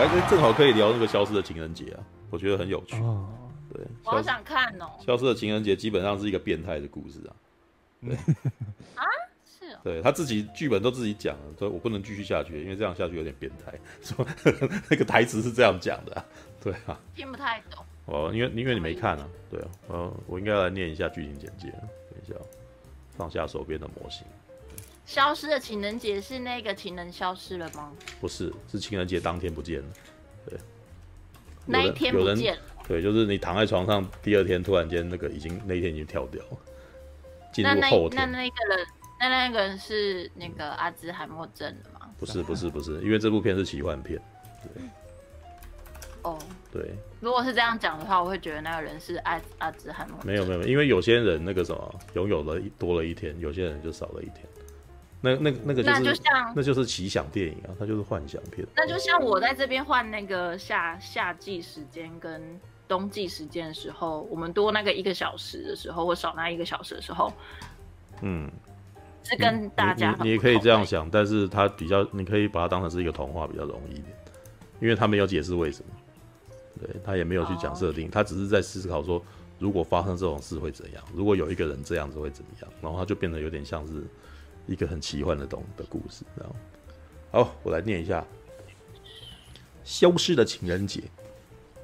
来正好可以聊那个消失的情人节啊，我觉得很有趣。哦，对，我好想看哦。消失的情人节基本上是一个变态的故事啊。对 啊，是哦。对他自己剧本都自己讲了，所以我不能继续下去，因为这样下去有点变态。说 那个台词是这样讲的啊，对啊。听不太懂。哦，因为因为你没看啊，对啊，我我应该来念一下剧情简介。等一下，放下手边的模型。消失的情人节是那个情人消失了吗？不是，是情人节当天不见了。对，那一天不见了。对，就是你躺在床上，第二天突然间那个已经那一天已经跳掉了，进入后天。那那那个人，那那个人是那个阿兹海默症的吗？不是，不是，不是，因为这部片是奇幻片。对。哦。对。如果是这样讲的话，我会觉得那个人是阿阿兹海默症。没有没有，因为有些人那个什么拥有了多了一天，有些人就少了一天。那那那个就是，那就像那就是奇想电影啊，它就是幻想片。那就像我在这边换那个夏夏季时间跟冬季时间的时候，我们多那个一个小时的时候，或少那一个小时的时候，嗯，是跟大家你，也可以这样想，但是它比较，你可以把它当成是一个童话比较容易一点，因为他没有解释为什么，对他也没有去讲设定，他只是在思考说，如果发生这种事会怎样，如果有一个人这样子会怎么样，然后他就变得有点像是。一个很奇幻的东的故事，然后，好，我来念一下《消失的情人节》。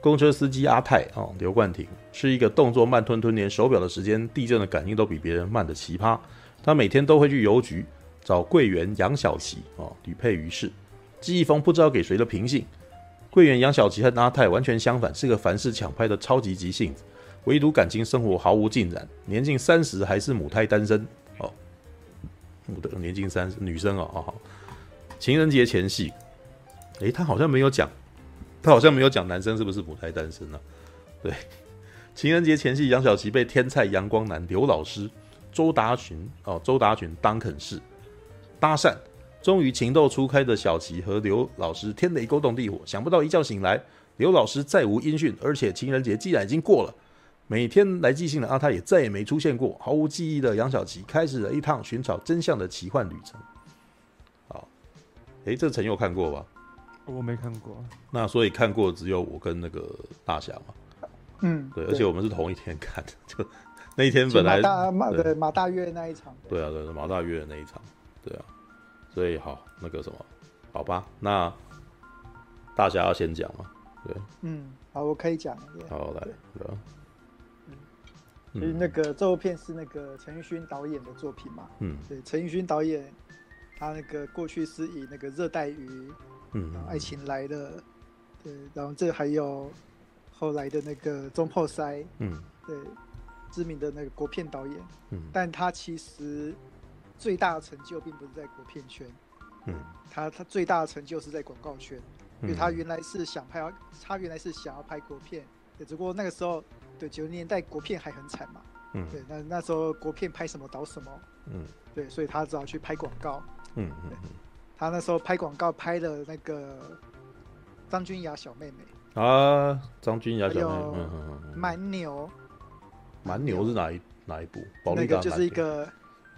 公车司机阿泰啊，刘冠廷是一个动作慢吞吞，连手表的时间、地震的感应都比别人慢的奇葩。他每天都会去邮局找柜员杨小琪啊，屡配于世，寄一封不知道给谁的平信。柜员杨小琪和阿泰完全相反，是个凡事抢拍的超级急性子，唯独感情生活毫无进展。年近三十还是母胎单身。我的年近三十女生哦，哦，情人节前夕，诶，他好像没有讲，他好像没有讲男生是不是母胎单身呢、啊？对，情人节前夕，杨小琪被天菜阳光男刘老师周达群哦，周达群当肯士搭讪，终于情窦初开的小琪和刘老师天雷勾动地火，想不到一觉醒来，刘老师再无音讯，而且情人节既然已经过了。每天来寄信的阿泰也再也没出现过，毫无记忆的杨小琪开始了一趟寻找真相的奇幻旅程。好，哎，这陈佑看过吧？我没看过。那所以看过只有我跟那个大侠嘛。嗯，对，而且我们是同一天看的，就那一天本来马大马对马大月那一场。对啊，对，马大月的那一场，对啊。所以好，那个什么，好吧，那大侠要先讲嘛？对，嗯，好，我可以讲。好，来，对吧？所以那个这部片是那个陈奕迅导演的作品嘛？嗯，对，陈奕迅导演，他那个过去是以那个热带鱼，嗯，然后爱情来的，对，然后这还有后来的那个中破塞，嗯，对，知名的那个国片导演，嗯，但他其实最大的成就并不是在国片圈，嗯，他他最大的成就是在广告圈，因为他原来是想拍，他原来是想要拍国片，也只不过那个时候。对，九十年代国片还很惨嘛，嗯，对，那那时候国片拍什么导什么，嗯，对，所以他只好去拍广告，嗯嗯，他那时候拍广告拍了那个张君雅小妹妹啊，张君雅小妹妹，嗯嗯嗯，蛮牛，蛮牛是哪一哪一部？那个就是一个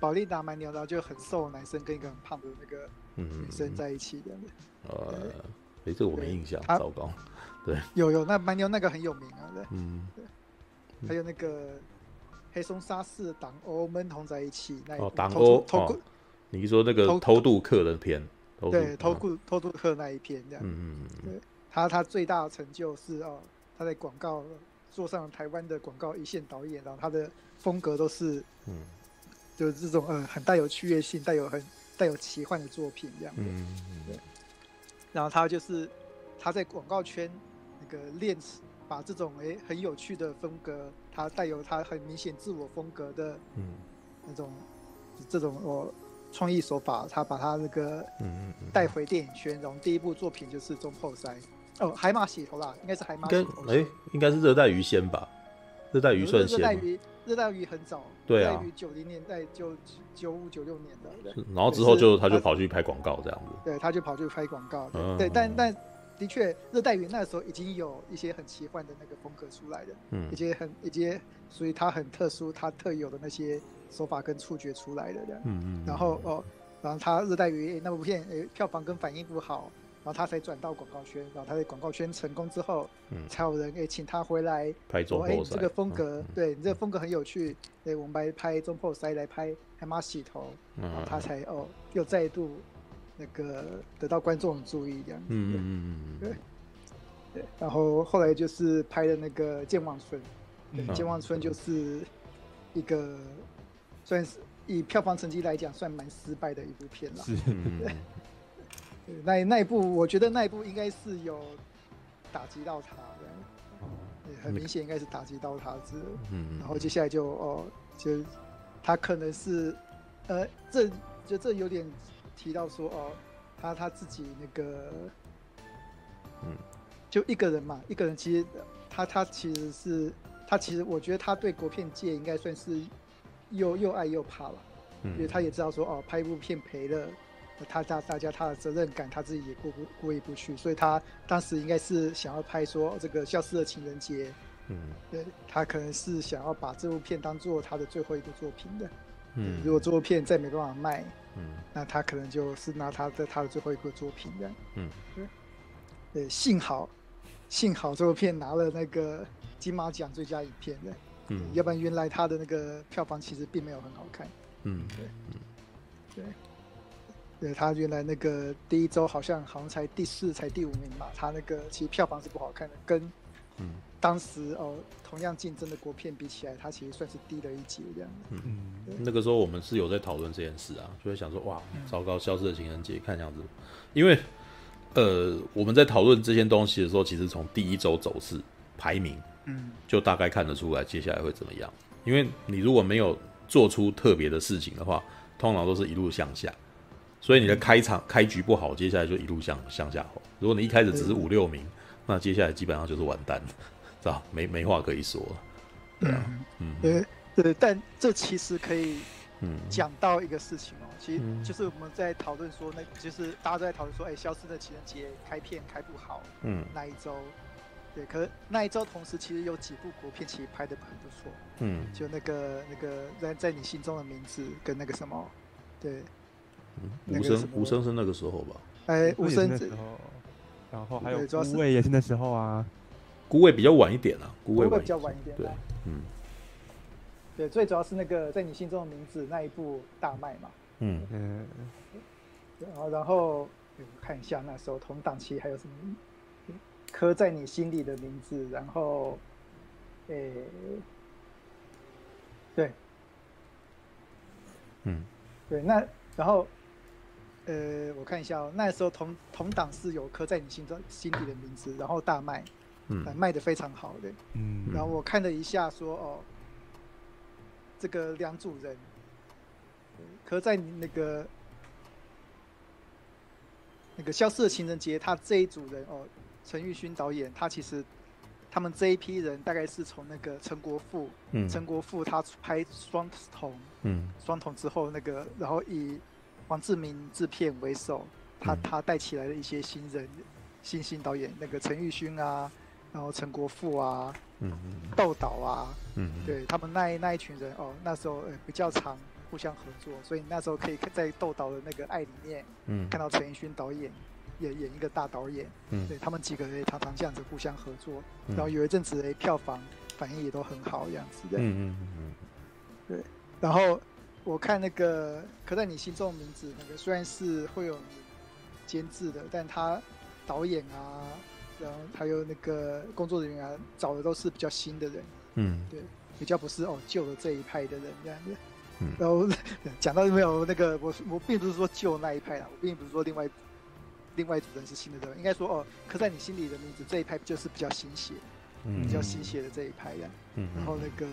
宝丽达蛮牛，然后就很瘦的男生跟一个很胖的那个女生在一起的，呃，哎，这个我没印象，糟糕，对，有有那蛮牛那个很有名啊，对，嗯，对。还有那个黑松沙士党欧闷同在一起那哦，党欧哦，你说那个偷渡客的片，对，偷渡偷渡客那一片这样，嗯嗯对，他他最大的成就是哦，他在广告做上台湾的广告一线导演，然后他的风格都是嗯，就是这种呃很带有趣味性、带有很带有奇幻的作品这样，嗯嗯对，然后他就是他在广告圈那个练把这种诶、欸、很有趣的风格，它带有它很明显自我风格的，嗯，那种这种我创意手法，他把他那个嗯带回电影圈。然后第一部作品就是《中破塞》哦，海马洗头啦，应该是海马洗头。哎，应该是热带鱼先吧？热带鱼算先。热带鱼，热带鱼很早，对啊，九零年代就九五九六年的。然后之后就他就跑去拍广告这样子。对，他就跑去拍广告。对但但。的确，热带鱼那时候已经有一些很奇幻的那个风格出来的，嗯，一些很一些，所以它很特殊，它特有的那些手法跟触觉出来的这样，嗯嗯，然后哦，然后它热带鱼那部片诶票房跟反应不好，然后他才转到广告圈，然后他在广告圈成功之后，嗯，才有人诶请他回来拍中破塞，这个风格，对你这个风格很有趣，对，我们来拍中破塞，来拍海马洗头，然后他才哦又再度那个得到观众的注意这样子，嗯嗯嗯嗯，对对，然后后来就是拍的那个健忘村，对，健忘村就是一个算是以票房成绩来讲算蛮失败的一部片了，是，对。那那一部，我觉得那一部应该是有打击到他的，对，很明显应该是打击到他之。嗯，然后接下来就哦，就他可能是，呃，这就这有点提到说哦，他他自己那个，嗯，就一个人嘛，一个人其实他他其实是他其实我觉得他对国片界应该算是又又爱又怕了，嗯，因为他也知道说哦，拍一部片赔了。他他大家他的责任感他自己也过不过意不去，所以他当时应该是想要拍说这个消失的情人节，嗯，对，他可能是想要把这部片当做他的最后一个作品的，嗯，如果这部片再没办法卖，嗯，那他可能就是拿他的他的最后一个作品的，嗯，对，幸好幸好这部片拿了那个金马奖最佳影片的，嗯，要不然原来他的那个票房其实并没有很好看，嗯，对，嗯，对。对，他原来那个第一周好像好像才第四才第五名嘛，他那个其实票房是不好看的，跟嗯当时哦同样竞争的国片比起来，它其实算是低了一截这样。嗯嗯，那个时候我们是有在讨论这件事啊，就会想说哇，糟糕，消失的情人节看样子，因为呃我们在讨论这些东西的时候，其实从第一周走势排名，嗯，就大概看得出来接下来会怎么样。因为你如果没有做出特别的事情的话，通常都是一路向下。所以你的开场开局不好，接下来就一路向向下滑。如果你一开始只是五六名，那接下来基本上就是完蛋了，知道没没话可以说了。对啊，嗯，对对，但这其实可以讲到一个事情哦、喔，其实就是我们在讨论说，那就是大家都在讨论说，哎、欸，消失的情人节开片开不好，嗯，那一周，对，可是那一周同时其实有几部国片其实拍的很不错，嗯，就那个那个在在你心中的名字跟那个什么，对。无声无声是那个时候吧？哎，无声之后，然后还有孤味也是那时候啊。孤味比较晚一点啊，孤味比较晚一点。对，嗯，对，最主要是那个在你心中的名字那一部大卖嘛。嗯嗯。然后然后我看一下那时候同档期还有什么？刻在你心里的名字，然后，诶，对，嗯，对，那然后。呃，我看一下哦，那时候同同档是有刻在你心中心底的名字，然后大卖，嗯，卖的非常好的，嗯，然后我看了一下说，哦，这个两组人，可在你那个那个消失的情人节，他这一组人哦，陈玉勋导演，他其实他们这一批人大概是从那个陈国富，嗯，陈国富他拍双瞳，嗯，双瞳之后那个，然后以黄志明制片为首，他他带起来的一些新人、新兴导演，那个陈玉勋啊，然后陈国富啊，嗯嗯，窦导啊，嗯，对他们那一那一群人哦，那时候呃比较常互相合作，所以那时候可以在窦导的那个爱里面，嗯，看到陈奕迅导演演演一个大导演，嗯，对他们几个人常常这样子互相合作，然后有一阵子诶票房反应也都很好，这样子的，嗯嗯嗯，对，然后。我看那个刻在你心中的名字，那个虽然是会有监制的，但他导演啊，然后还有那个工作人员啊，找的都是比较新的人，嗯，对，比较不是哦旧的这一派的人这样子。嗯，然后 讲到没有那个，我我并不是说旧那一派啦，我并不是说另外另外一组人是新的人，应该说哦刻在你心里的名字这一派就是比较新血，嗯，比较新血的这一派呀，嗯，然后那个。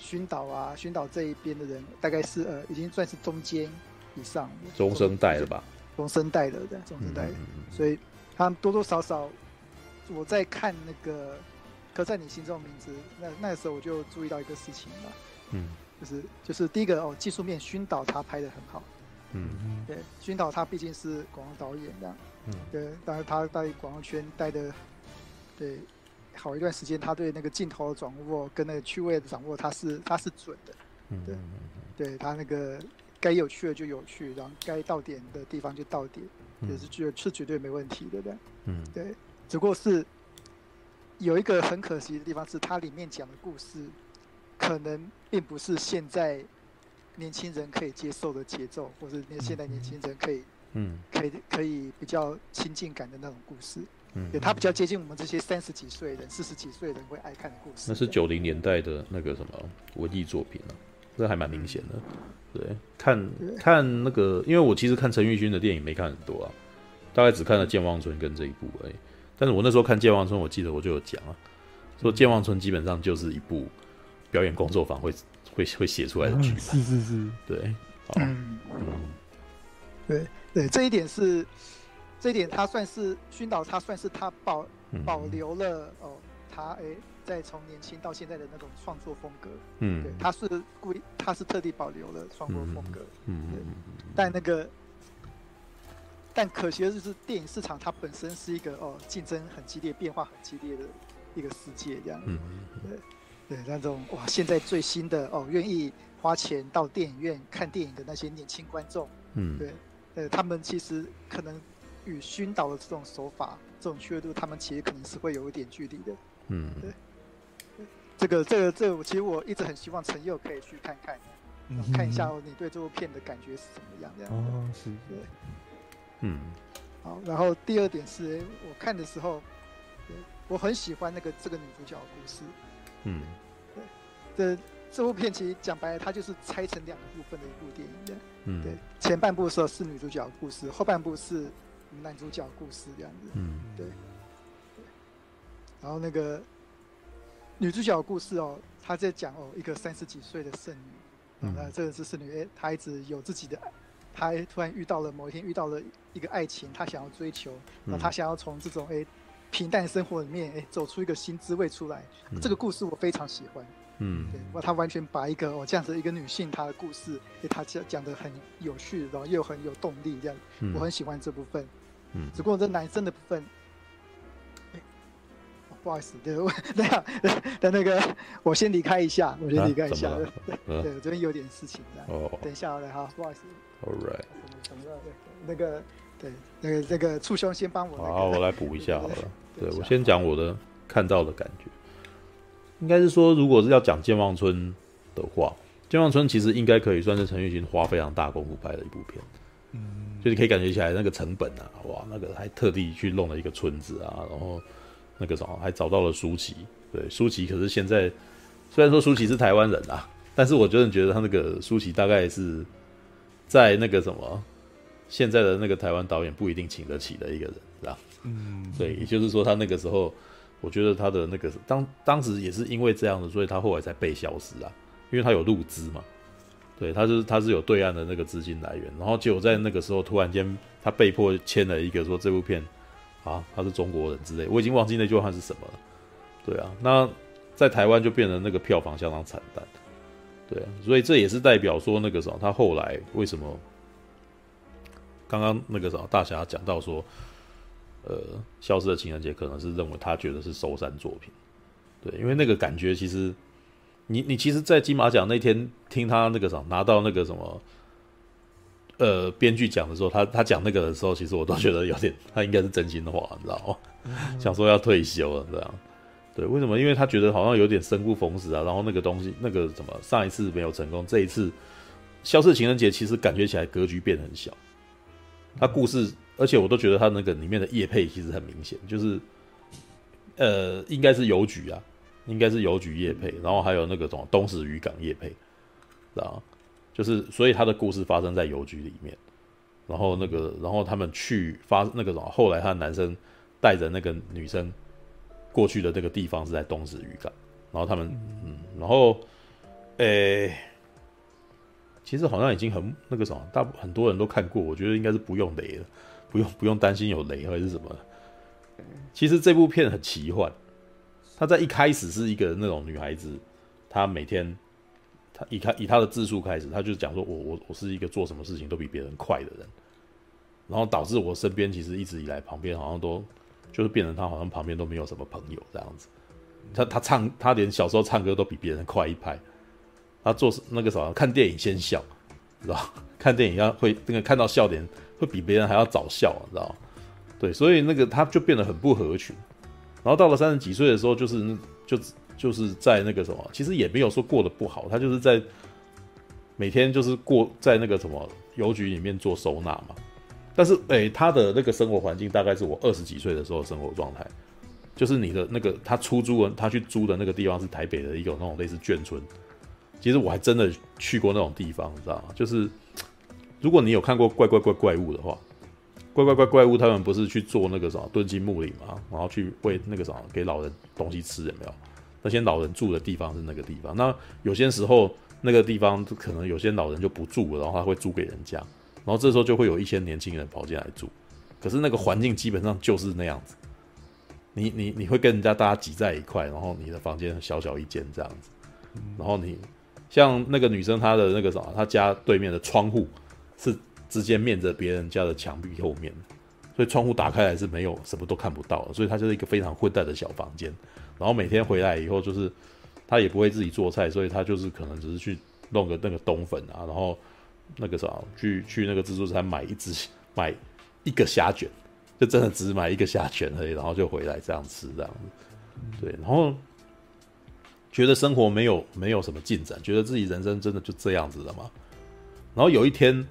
熏岛啊，熏岛这一边的人大概是呃，已经算是中间以上，中生代了吧？中生代的，对，中生代的。所以他们多多少少，我在看那个刻在你心中的名字，那那个时候我就注意到一个事情嘛，嗯，就是就是第一个哦，技术面熏导他拍的很好，嗯。嗯，对，熏导他毕竟是广告导演这样，嗯，对，当然他在广告圈待的，对。好一段时间，他对那个镜头的掌握跟那个趣味的掌握，他是他是准的，对，对他那个该有趣的就有趣，然后该到点的地方就到点，也是绝是绝对没问题的，对，嗯，对，只不过是有一个很可惜的地方，是它里面讲的故事，可能并不是现在年轻人可以接受的节奏，或是现在年轻人可以，嗯，可以可以比较亲近感的那种故事，嗯，对，它比较接近我们这些三十几岁人、四十几岁人会爱看的故事。那是九零年代的那个什么文艺作品啊，这还蛮明显的。对，看看那个，因为我其实看陈玉勋的电影没看很多啊，大概只看了《健忘村》跟这一部而已。但是我那时候看《健忘村》，我记得我就有讲啊，说《健忘村》基本上就是一部表演工作坊会会会写出来的剧本。是是是，对，嗯。嗯，对对，这一点是这一点，他算是熏导，他算是他保保留了哦，他哎。在从年轻到现在的那种创作风格，嗯，对，他是故意，他是特地保留了创作风格，嗯，对，但那个，但可惜的就是电影市场它本身是一个哦竞争很激烈、变化很激烈的一个世界，这样，嗯，对，对，那种哇，现在最新的哦，愿意花钱到电影院看电影的那些年轻观众，嗯，对，呃，他们其实可能与熏导的这种手法、这种趣味度，他们其实可能是会有一点距离的，嗯，对。这个这个这个，其实我一直很希望陈佑可以去看看，看一下你对这部片的感觉是怎么样这样。哦，是，对，嗯，好。然后第二点是，我看的时候，我很喜欢那个这个女主角的故事。嗯，对，这这部片其实讲白了，它就是拆成两个部分的一部电影的。嗯，对，前半部的时候是女主角的故事，后半部是男主角的故事这样子。嗯，对。然后那个。女主角的故事哦，她在讲哦，一个三十几岁的剩女，嗯，那这个是剩女，哎，她一直有自己的，她突然遇到了某一天遇到了一个爱情，他想要追求，那他想要从这种哎平淡生活里面哎走出一个新滋味出来，嗯，这个故事我非常喜欢，嗯，对，哇，他完全把一个哦这样子一个女性她的故事，给，她讲讲的很有趣，然后又很有动力，这样，嗯，我很喜欢这部分，嗯，只不过这男生的部分。不好意思，对，那样，等那个，我先离开一下，我先离开一下，啊、对，对，我这边有点事情的，哦，等一下来哈，不好意思，All right，那个，对，那个，那个，簇兄先帮我，好，我来补一下好了，对，我先讲我的看到的感觉，应该是说，如果是要讲健忘村的话，健忘村其实应该可以算是陈玉勋花非常大功夫拍的一部片，嗯，就是可以感觉起来那个成本啊，哇，那个还特地去弄了一个村子啊，然后。那个什么，还找到了舒淇，对，舒淇可是现在虽然说舒淇是台湾人啊，但是我真的觉得他那个舒淇大概是在那个什么现在的那个台湾导演不一定请得起的一个人，这样，嗯，对，也就是说他那个时候，我觉得他的那个当当时也是因为这样的，所以他后来才被消失啊，因为他有入资嘛，对，他是他是有对岸的那个资金来源，然后结果在那个时候突然间他被迫签了一个说这部片。啊，他是中国人之类，我已经忘记那句话是什么了。对啊，那在台湾就变成那个票房相当惨淡。对啊，所以这也是代表说那个什么，他后来为什么刚刚那个什么大侠讲到说，呃，消失的情人节可能是认为他觉得是收山作品。对，因为那个感觉其实，你你其实，在金马奖那天听他那个什么拿到那个什么。呃，编剧讲的时候，他他讲那个的时候，其实我都觉得有点，他应该是真心的话，你知道吗？嗯、想说要退休了这样，对，为什么？因为他觉得好像有点生不逢时啊，然后那个东西，那个什么，上一次没有成功，这一次消失情人节，其实感觉起来格局变很小。他故事，而且我都觉得他那个里面的业配其实很明显，就是呃，应该是邮局啊，应该是邮局业配，然后还有那个什么东石渔港业配，知道？就是，所以他的故事发生在邮局里面，然后那个，然后他们去发那个什么，后来他男生带着那个女生过去的这个地方是在东石渔港，然后他们，嗯，然后，诶、欸，其实好像已经很那个什么，大很多人都看过，我觉得应该是不用雷了，不用不用担心有雷或者是什么。其实这部片很奇幻，他在一开始是一个那种女孩子，她每天。她以他以她的自述开始，她就讲说我我我是一个做什么事情都比别人快的人，然后导致我身边其实一直以来旁边好像都就是变成他好像旁边都没有什么朋友这样子。他他唱他连小时候唱歌都比别人快一拍。他做那个什么看电影先笑，知道 看电影要会那个看到笑点会比别人还要早笑，你知道吗？对，所以那个他就变得很不合群。然后到了三十几岁的时候，就是就就是在那个什么，其实也没有说过得不好，他就是在每天就是过在那个什么邮局里面做收纳嘛。但是诶，他的那个生活环境大概是我二十几岁的时候生活状态，就是你的那个他出租的他去租的那个地方是台北的一个那种类似眷村。其实我还真的去过那种地方，你知道吗？就是如果你有看过怪怪怪怪物的话。怪怪怪怪物，他们不是去做那个什么敦亲睦邻嘛，然后去喂那个什么给老人东西吃，有没有？那些老人住的地方是那个地方。那有些时候那个地方可能有些老人就不住了，然后他会租给人家，然后这时候就会有一些年轻人跑进来住。可是那个环境基本上就是那样子，你你你会跟人家大家挤在一块，然后你的房间小小一间这样子，然后你像那个女生她的那个什么，她家对面的窗户是。直接面着别人家的墙壁后面，所以窗户打开来是没有什么都看不到的，所以她就是一个非常混蛋的小房间。然后每天回来以后，就是她也不会自己做菜，所以她就是可能只是去弄个那个冬粉啊，然后那个啥，去去那个自助餐买一只 买一个虾卷，就真的只买一个虾卷而已，然后就回来这样吃这样子。对，然后觉得生活没有没有什么进展，觉得自己人生真的就这样子了嘛。然后有一天。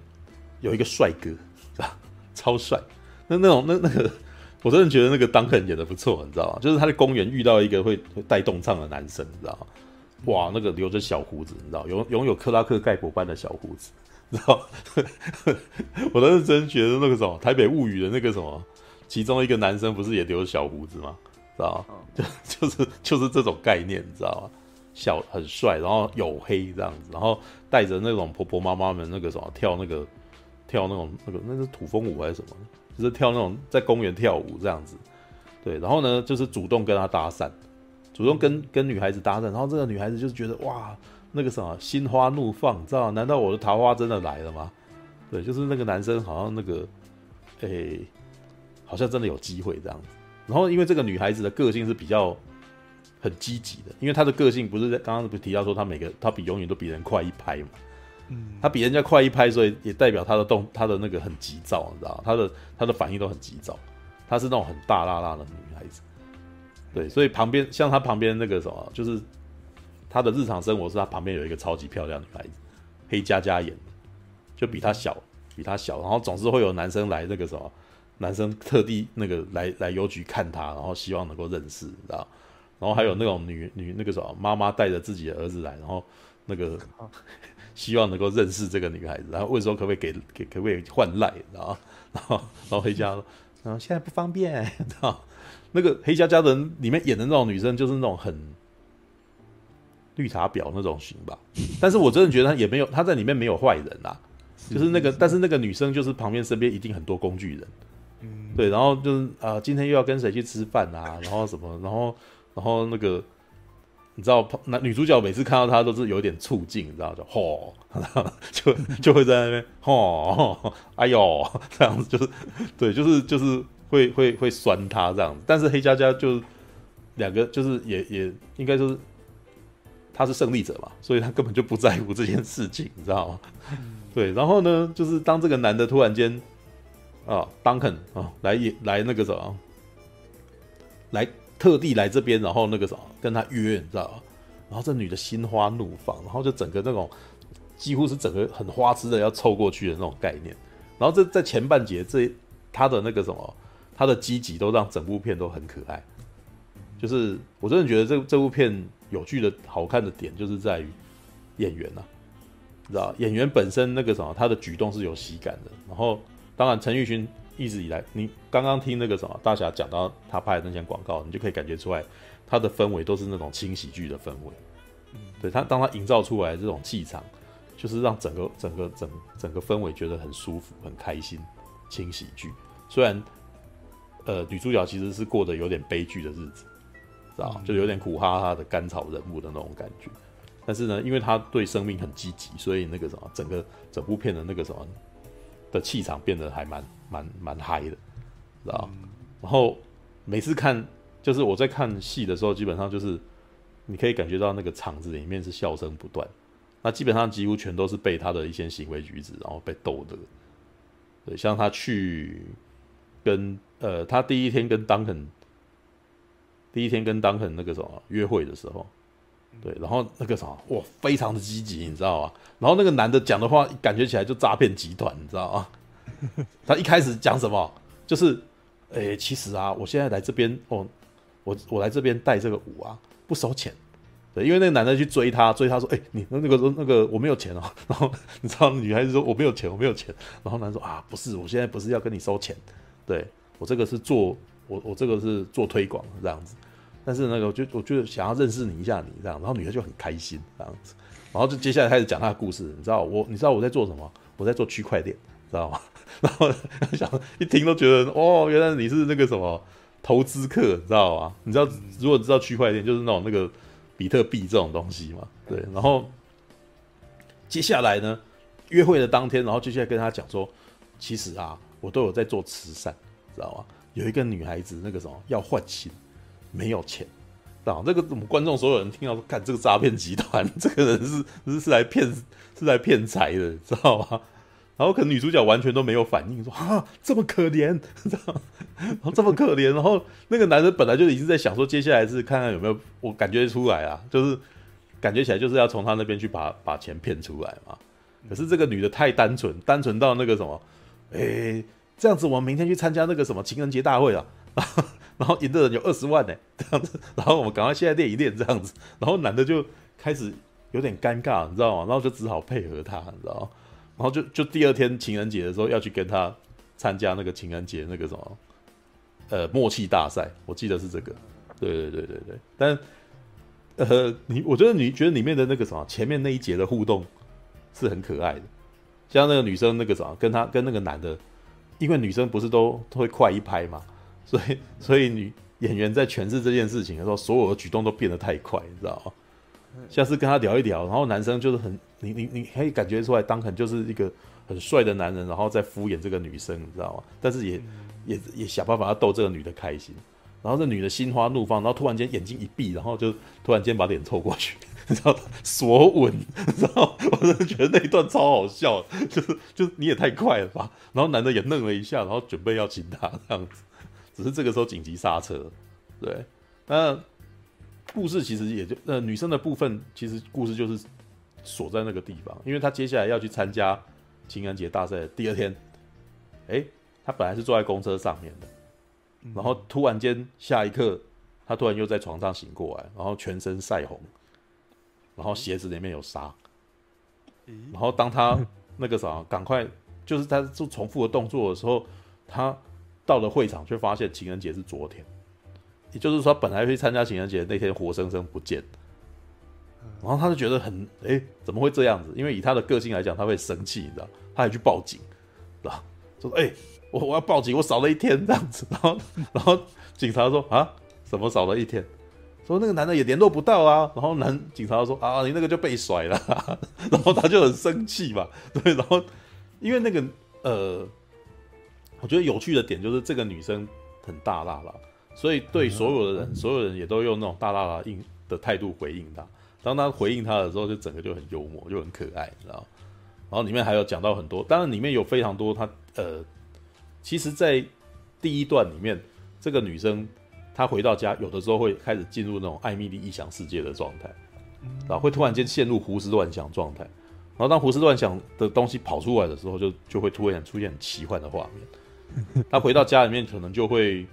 有一个帅哥，是吧？超帅。那那种那那个，我真的觉得那个当肯演的不错，你知道吗？就是他在公园遇到一个会会带动唱的男生，你知道吗？哇，那个留着小胡子，你知道，拥拥有克拉克盖博般的小胡子，你知道？我当时真觉得那个什么《台北物语》的那个什么，其中一个男生不是也留着小胡子吗？知道吗？就 就是就是这种概念，你知道吗？小很帅，然后黝黑这样子，然后带着那种婆婆妈妈们那个什么跳那个。跳那种那个那是土风舞还是什么？就是跳那种在公园跳舞这样子，对。然后呢，就是主动跟他搭讪，主动跟跟女孩子搭讪。然后这个女孩子就是觉得哇，那个什么心花怒放，知道吗？难道我的桃花真的来了吗？对，就是那个男生好像那个，诶、欸，好像真的有机会这样子。然后因为这个女孩子的个性是比较很积极的，因为她的个性不是在刚刚不是提到说她每个她比永远都比人快一拍嘛。嗯，她比人家快一拍，所以也代表她的动，她的那个很急躁，你知道吗？他的她的反应都很急躁，她是那种很大辣辣的女孩子，对，所以旁边像她旁边那个什么，就是他的日常生活是他旁边有一个超级漂亮的女孩子，黑佳佳演的，就比他小，比他小，然后总是会有男生来那个什么，男生特地那个来来邮局看他，然后希望能够认识，你知道，然后还有那种女女那个什么妈妈带着自己的儿子来，然后那个。希望能够认识这个女孩子，然后问说可不可以给给可不可以换赖，然后然后然后黑家说，然后现在不方便，然后那个黑佳佳的人里面演的那种女生就是那种很绿茶婊那种型吧，但是我真的觉得她也没有他在里面没有坏人啊，就是那个但是那个女生就是旁边身边一定很多工具人，嗯，对，然后就是啊、呃、今天又要跟谁去吃饭啊，然后什么，然后然后那个。你知道，那女主角每次看到他都是有点醋劲，你知道就吼，就就会在那边吼，哎呦，这样子就是，对，就是就是会会会酸他这样子。但是黑佳佳就两个就是也也应该就是他是胜利者嘛，所以他根本就不在乎这件事情，你知道吗？对，然后呢，就是当这个男的突然间啊，Duncan 啊来也来那个什么来。特地来这边，然后那个什么跟他约，你知道吗？然后这女的心花怒放，然后就整个那种几乎是整个很花痴的要凑过去的那种概念。然后这在前半节这他的那个什么，他的积极都让整部片都很可爱。就是我真的觉得这这部片有趣的好看的点就是在于演员呐、你知道演员本身那个什么他的举动是有喜感的。然后当然陈玉勋。一直以来，你刚刚听那个什么大侠讲到他拍的那些广告，你就可以感觉出来，他的氛围都是那种轻喜剧的氛围。对他，当他营造出来这种气场，就是让整个整个整整个氛围觉得很舒服、很开心。轻喜剧，虽然呃女主角其实是过得有点悲剧的日子，知道、嗯、就有点苦哈哈的甘草人物的那种感觉。但是呢，因为他对生命很积极，所以那个什么，整个整部片的那个什么的气场变得还蛮。蛮蛮嗨的，知道、嗯、然后每次看，就是我在看戏的时候，基本上就是你可以感觉到那个场子里面是笑声不断。那基本上几乎全都是被他的一些行为举止，然后被逗的，对，像他去跟呃，他第一天跟当肯，第一天跟当肯那个什么约会的时候，对，然后那个啥，哇，非常的积极，你知道吗？然后那个男的讲的话，感觉起来就诈骗集团，你知道吗？他一开始讲什么，就是，诶，其实啊，我现在来这边，哦，我我来这边带这个舞啊，不收钱。对，因为那个男的去追她，追她说：“哎、欸，你那个那个我没有钱哦。”然后你知道，女孩子说：“我没有钱，我没有钱。”然后男的说：“啊，不是，我现在不是要跟你收钱，对，我这个是做我我这个是做推广这样子。但是那个我就我就想要认识你一下，你这样。然后女孩就很开心这样子。然后就接下来开始讲她的故事，你知道我你知道我在做什么？我在做区块链，知道吗？然后想一听都觉得哦，原来你是那个什么投资客，知道吗？你知道如果知道区块链就是那种那个。比特币这种东西嘛，对，然后接下来呢，约会的当天，然后接下来跟他讲说，其实啊，我都有在做慈善，知道吗？有一个女孩子那个什么要换心，没有钱，知道吗？这个我们观众所有人听到说，看这个诈骗集团，这个人是是是来骗是来骗财的，知道吗？然后可能女主角完全都没有反应，说啊这么可怜，知道？然后这么可怜，然后那个男的本来就已经在想说，接下来是看看有没有我感觉出来啊，就是感觉起来就是要从他那边去把把钱骗出来嘛。可是这个女的太单纯，单纯到那个什么，哎，这样子我们明天去参加那个什么情人节大会啊，然后赢的人有二十万呢，这样子，然后我们赶快现在练一练这样子，然后男的就开始有点尴尬，你知道吗？然后就只好配合他，你知道吗？然后就就第二天情人节的时候要去跟他参加那个情人节那个什么，呃，默契大赛，我记得是这个，对对对对对。但呃，你我觉得你觉得里面的那个什么前面那一节的互动是很可爱的，像那个女生那个什么跟他跟那个男的，因为女生不是都都会快一拍嘛，所以 所以女演员在诠释这件事情的时候，所有的举动都变得太快，你知道吗？下次跟他聊一聊，然后男生就是很你你你可以感觉出来，当肯就是一个很帅的男人，然后在敷衍这个女生，你知道吗？但是也也也想办法要逗这个女的开心，然后这女的心花怒放，然后突然间眼睛一闭，然后就突然间把脸凑过去，你知道索吻，你知道？我真的觉得那一段超好笑，就是就是你也太快了吧？然后男的也愣了一下，然后准备要亲她这样子，只是这个时候紧急刹车，对，那。故事其实也就呃女生的部分，其实故事就是锁在那个地方，因为她接下来要去参加情人节大赛的第二天，哎，她本来是坐在公车上面的，然后突然间下一刻，她突然又在床上醒过来，然后全身晒红，然后鞋子里面有沙，然后当她那个啥，赶快就是在做重复的动作的时候，她到了会场却发现情人节是昨天。也就是说，本来去参加情人节那天活生生不见，然后他就觉得很哎、欸，怎么会这样子？因为以他的个性来讲，他会生气，你知道？他还去报警，是吧？说哎、欸，我我要报警，我少了一天这样子。然后然后警察说啊，什么少了一天？说那个男的也联络不到啊。然后男警察说啊，你那个就被甩了。然后他就很生气嘛，对。然后因为那个呃，我觉得有趣的点就是这个女生很大辣啦。所以对所有的人，所有人也都用那种大大的应的态度回应她。当她回应她的时候，就整个就很幽默，就很可爱，你知道？然后里面还有讲到很多，当然里面有非常多她呃，其实，在第一段里面，这个女生她回到家，有的时候会开始进入那种艾米丽异想世界的状态，然后会突然间陷入胡思乱想状态。然后当胡思乱想的东西跑出来的时候，就就会突然出现很奇幻的画面。她回到家里面，可能就会。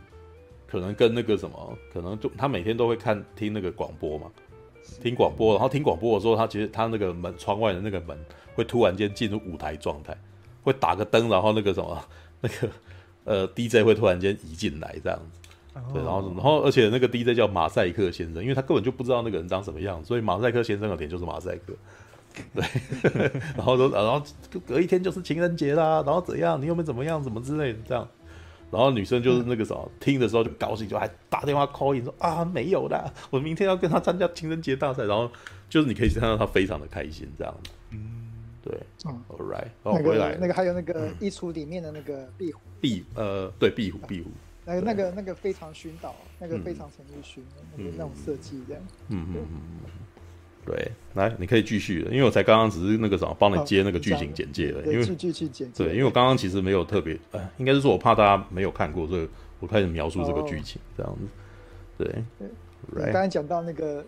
可能跟那个什么，可能就他每天都会看听那个广播嘛，听广播，然后听广播的时候，他其实他那个门窗外的那个门会突然间进入舞台状态，会打个灯，然后那个什么 那个呃 DJ 会突然间移进来这样子，对，然后然后而且那个 DJ 叫马赛克先生，因为他根本就不知道那个人长什么样，所以马赛克先生的脸就是马赛克，对，然后都然后隔一天就是情人节啦，然后怎样，你有没有怎么样，怎么之类的这样。然后女生就是那个时候、嗯、听的时候就高兴，就还打电话 call in 说啊没有啦，我明天要跟他参加情人节大赛。然后就是你可以看到他非常的开心这样子。嗯，对。嗯，All right。哦，回来那个还有那个衣橱里面的那个壁虎。壁呃对壁虎壁虎。那个那个那个非常熏导，那个非常陈奕迅，那个那种设计这样。嗯嗯嗯嗯。对，来，你可以继续了，因为我才刚刚只是那个什么，帮你接那个剧情简介了，因为剧情简介，对，因为我刚刚其实没有特别，呃，应该是说我怕大家没有看过，所以我开始描述这个剧情，这样子，对。对，你刚才讲到那个，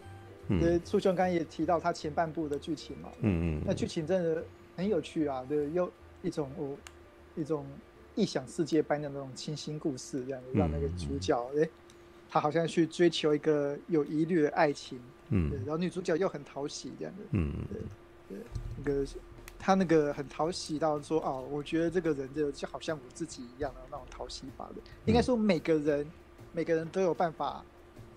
呃，苏兄刚刚也提到他前半部的剧情嘛，嗯嗯，那剧情真的很有趣啊，对，又一种哦，一种异想世界般的那种清新故事，这样让那个主角，哎，他好像去追求一个有疑虑的爱情。嗯，对，然后女主角又很讨喜这样的，嗯，对，对，那个她那个很讨喜到说哦，我觉得这个人就就好像我自己一样的那种讨喜法的，嗯、应该说每个人每个人都有办法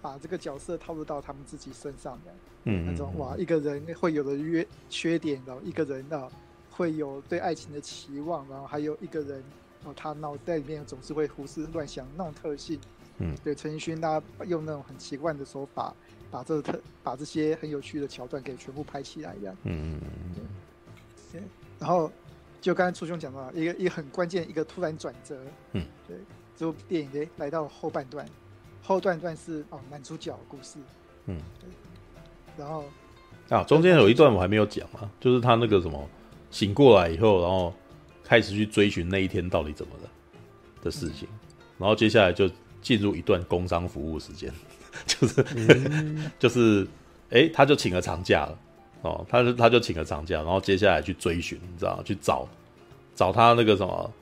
把这个角色套入到他们自己身上的，嗯，那种哇，一个人会有的缺缺点，然后一个人啊会有对爱情的期望，然后还有一个人哦，他脑袋里面总是会胡思乱想那种特性，嗯，对，陈奕迅他用那种很奇怪的手法。把这特把这些很有趣的桥段给全部拍起来，一样。嗯对，对。然后就刚才初兄讲到一个一个很关键一个突然转折。嗯。对。这部电影诶来到后半段，后半段是哦男主角的故事。嗯。对。然后啊，中间有一段我还没有讲啊，就是他那个什么醒过来以后，然后开始去追寻那一天到底怎么了的事情，嗯、然后接下来就进入一段工商服务时间。就是，就是，哎、欸，他就请了长假了，哦，他就他就请了长假，然后接下来去追寻，你知道，去找找他那个什么，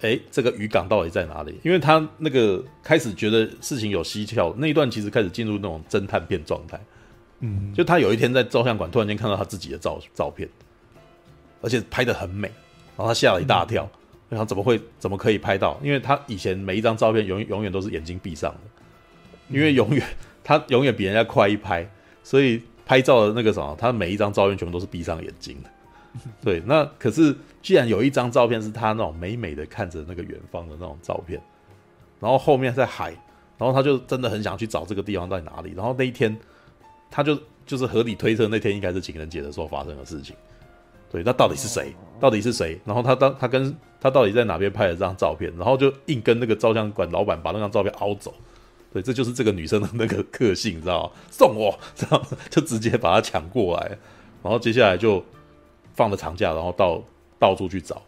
哎、欸，这个渔港到底在哪里？因为他那个开始觉得事情有蹊跷，那一段其实开始进入那种侦探片状态，嗯，就他有一天在照相馆突然间看到他自己的照照片，而且拍得很美，然后他吓了一大跳，然后怎么会怎么可以拍到？因为他以前每一张照片永永远都是眼睛闭上的。因为永远他永远比人家快一拍，所以拍照的那个什么，他每一张照片全部都是闭上眼睛的。对，那可是既然有一张照片是他那种美美的看着那个远方的那种照片，然后后面在海，然后他就真的很想去找这个地方在哪里。然后那一天，他就就是合理推测那天应该是情人节的时候发生的事情。对，那到底是谁？到底是谁？然后他当他跟他到底在哪边拍了这张照片？然后就硬跟那个照相馆老板把那张照片凹走。对，这就是这个女生的那个个性，你知道吗？送我，知道吗？就直接把她抢过来，然后接下来就放了长假，然后到到处去找。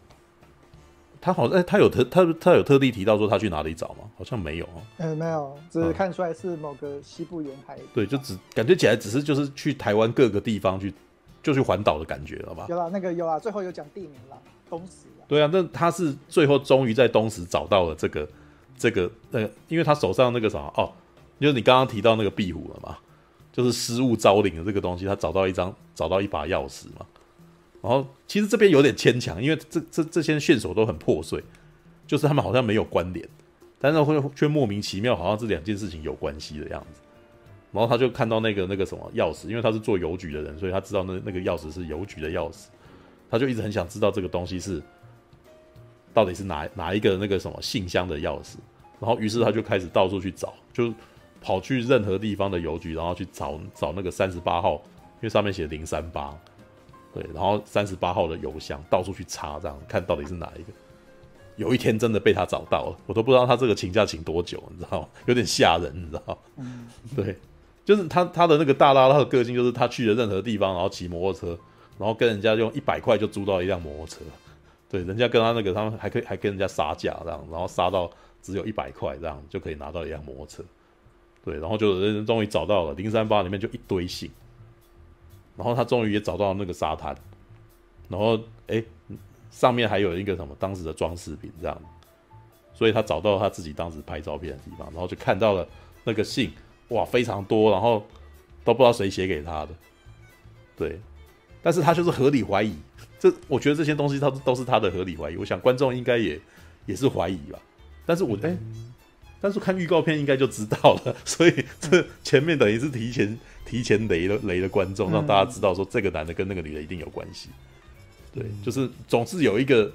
他好像，哎，他有特他他有特地提到说他去哪里找吗？好像没有哦。嗯，没有，只是看出来是某个西部沿海。对，就只感觉起来只是就是去台湾各个地方去，就去环岛的感觉，好吧？有啦，那个有啊，最后有讲地名了，东石。对啊，那他是最后终于在东石找到了这个。这个呃，因为他手上那个啥哦，就是你刚刚提到那个壁虎了嘛，就是失物招领的这个东西，他找到一张，找到一把钥匙嘛。然后其实这边有点牵强，因为这这这些线索都很破碎，就是他们好像没有关联，但是会却莫名其妙，好像这两件事情有关系的样子。然后他就看到那个那个什么钥匙，因为他是做邮局的人，所以他知道那那个钥匙是邮局的钥匙，他就一直很想知道这个东西是。到底是哪哪一个那个什么信箱的钥匙？然后于是他就开始到处去找，就跑去任何地方的邮局，然后去找找那个三十八号，因为上面写零三八，对，然后三十八号的邮箱到处去查，这样看到底是哪一个。有一天真的被他找到了，我都不知道他这个请假请多久，你知道吗？有点吓人，你知道吗？对，就是他他的那个大拉拉的个性，就是他去了任何地方，然后骑摩托车，然后跟人家用一百块就租到一辆摩托车。对，人家跟他那个，他们还可以还跟人家杀价这样，然后杀到只有一百块这样就可以拿到一辆摩托车。对，然后就人终于找到了零三八里面就一堆信，然后他终于也找到了那个沙滩，然后哎，上面还有一个什么当时的装饰品这样，所以他找到他自己当时拍照片的地方，然后就看到了那个信，哇，非常多，然后都不知道谁写给他的，对，但是他就是合理怀疑。这我觉得这些东西，他都是他的合理怀疑。我想观众应该也也是怀疑吧。但是我哎、嗯，但是看预告片应该就知道了。所以这前面等于是提前提前雷了雷了观众，让大家知道说这个男的跟那个女的一定有关系。对，就是总是有一个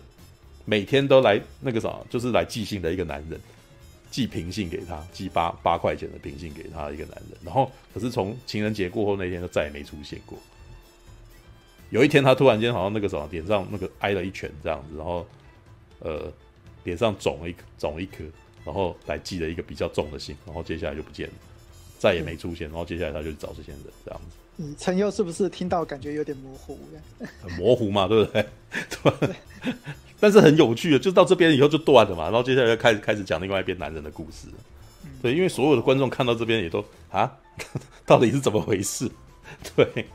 每天都来那个啥，就是来寄信的一个男人，寄平信给他，寄八八块钱的平信给他一个男人。然后可是从情人节过后那天就再也没出现过。有一天，他突然间好像那个什么，脸上那个挨了一拳这样子，然后，呃，脸上肿了一肿了一颗，然后来寄了一个比较重的信，然后接下来就不见了。再也没出现，然后接下来他就去找这些人这样子。嗯，陈佑是不是听到感觉有点模糊？很模糊嘛，对不对？对。但是很有趣的，就到这边以后就断了嘛，然后接下来就开始开始讲另外一边男人的故事。对，因为所有的观众看到这边也都啊，到底是怎么回事？对。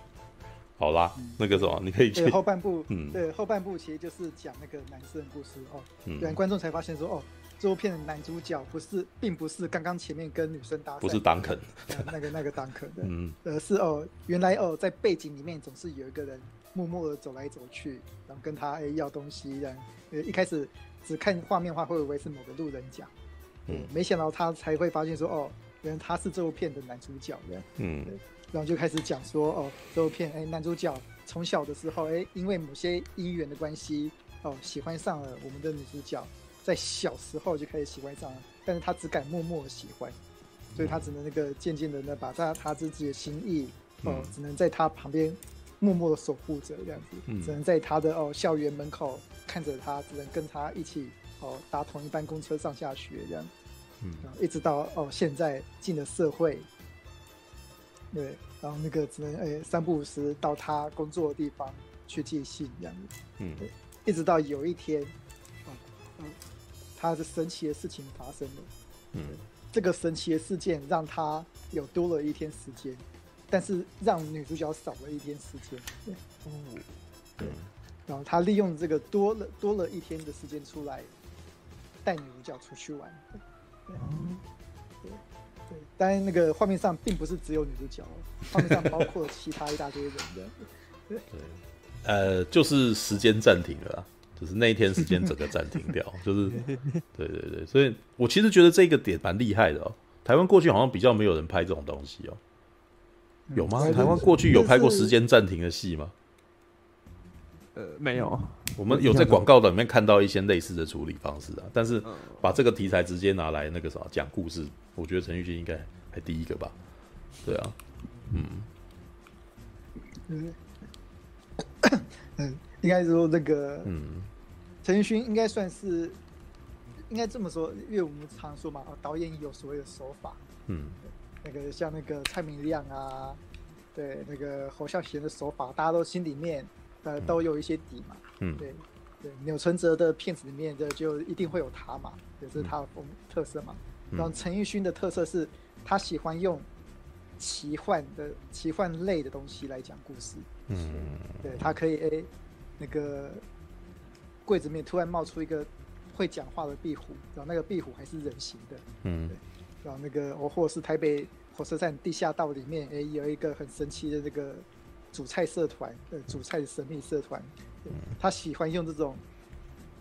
好啦，嗯、那个什么，你可以去。后半部，嗯，对，后半部其实就是讲那个男生的故事哦。嗯，然观众才发现说，哦，这部片的男主角不是，并不是刚刚前面跟女生搭讪，不是当肯，那个那个当肯的，嗯，而是哦，原来哦，在背景里面总是有一个人默默的走来走去，然后跟他哎要东西，然后一开始只看画面的话，会以为是某个路人甲，嗯，没想到他才会发现说，哦，原来他是这部片的男主角的，嗯。然后就开始讲说哦，这部片哎，男主角从小的时候哎，因为某些因缘的关系哦，喜欢上了我们的女主角，在小时候就开始喜欢上了，但是他只敢默默的喜欢，所以他只能那个渐渐的呢，把他他自己的心意哦，只能在他旁边默默的守护着这样子，只能在他的哦校园门口看着他，只能跟他一起哦搭同一班公车上下学这样，嗯，一直到哦现在进了社会。对，然后那个只能诶三不五时到他工作的地方去寄信这样子，嗯，对，一直到有一天，哦，嗯，他的神奇的事情发生了，嗯，这个神奇的事件让他有多了一天时间，但是让女主角少了一天时间，对，哦，对，然后他利用这个多了多了一天的时间出来带女主角出去玩，对，嗯，对。对，当然那个画面上并不是只有女主角，画面上包括其他一大堆人的。对，呃，就是时间暂停了，就是那一天时间整个暂停掉，就是，对对对，所以我其实觉得这个点蛮厉害的哦。台湾过去好像比较没有人拍这种东西哦，有吗？台湾过去有拍过时间暂停的戏吗？呃，没有。我们有在广告的里面看到一些类似的处理方式啊，但是把这个题材直接拿来那个啥讲故事，我觉得陈奕迅应该还第一个吧？对啊，嗯，嗯，嗯，应该说那个，嗯，陈奕迅应该算是，应该这么说，因为我们常说嘛，导演有所谓的手法，嗯，那个像那个蔡明亮啊，对，那个侯孝贤的手法，大家都心里面。呃，都有一些底嘛，嗯，对，对，钮承泽的片子里面的就一定会有他嘛，也、就是他的风特色嘛。嗯、然后陈奕迅的特色是，他喜欢用奇幻的奇幻类的东西来讲故事，嗯，对，他可以诶、欸，那个柜子里面突然冒出一个会讲话的壁虎，然后那个壁虎还是人形的，嗯，对，然后那个哦，或者是台北火车站地下道里面，诶、欸，有一个很神奇的这个。主菜社团，呃，主菜的神秘社团，他喜欢用这种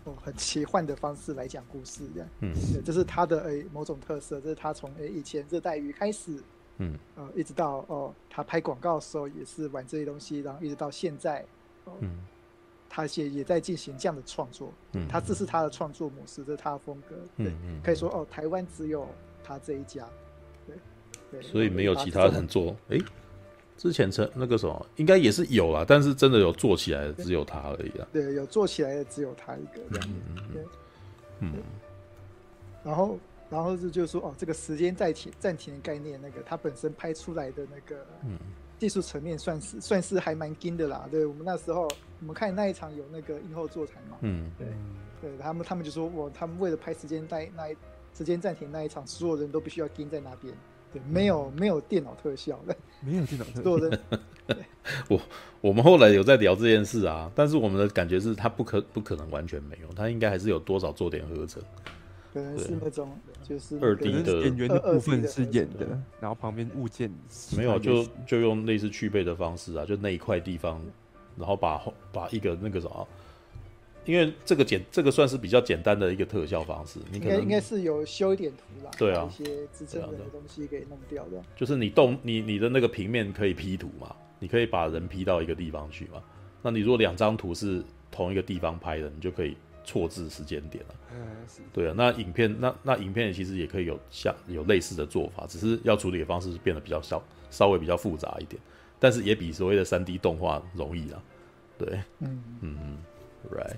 哦很奇幻的方式来讲故事，这样，嗯，这是他的诶、欸、某种特色，这是他从诶、欸、以前热带鱼开始，嗯，呃，一直到哦他拍广告的时候也是玩这些东西，然后一直到现在，哦、嗯，他也也在进行这样的创作，嗯，他这是他的创作模式，这是他的风格，对，嗯嗯、可以说哦台湾只有他这一家，对，对，所以没有其他人做，诶。之前成那个什么，应该也是有啦，但是真的有做起来的只有他而已啊。对，有做起来的只有他一个。嗯。然后，然后是就是说，哦，这个时间暂停暂停的概念，那个他本身拍出来的那个技术层面，算是算是还蛮精的啦。对我们那时候，我们看那一场有那个映后座谈嘛。嗯。对。对他们，他们就说，我他们为了拍时间在那一时间暂停那一场，所有人都必须要盯在那边。对，没有没有电脑特效的，没有电脑特效的。我我们后来有在聊这件事啊，但是我们的感觉是，它不可不可能完全没有，它应该还是有多少做点合成。可能是那种就是二 D 的演员的部分是演的，然后旁边物件没有，就就用类似去背的方式啊，就那一块地方，然后把把一个那个什么。因为这个简，这个算是比较简单的一个特效方式，你可能应该是有修一点图啦，对啊，一些支撑的东西给弄掉的。就是你动你你的那个平面可以 P 图嘛，你可以把人 P 到一个地方去嘛。那你如果两张图是同一个地方拍的，你就可以错置时间点了。嗯，是。对啊，那影片那那影片其实也可以有像有类似的做法，只是要处理的方式是变得比较稍稍微比较复杂一点，但是也比所谓的三 D 动画容易啊。对，嗯嗯嗯，Right。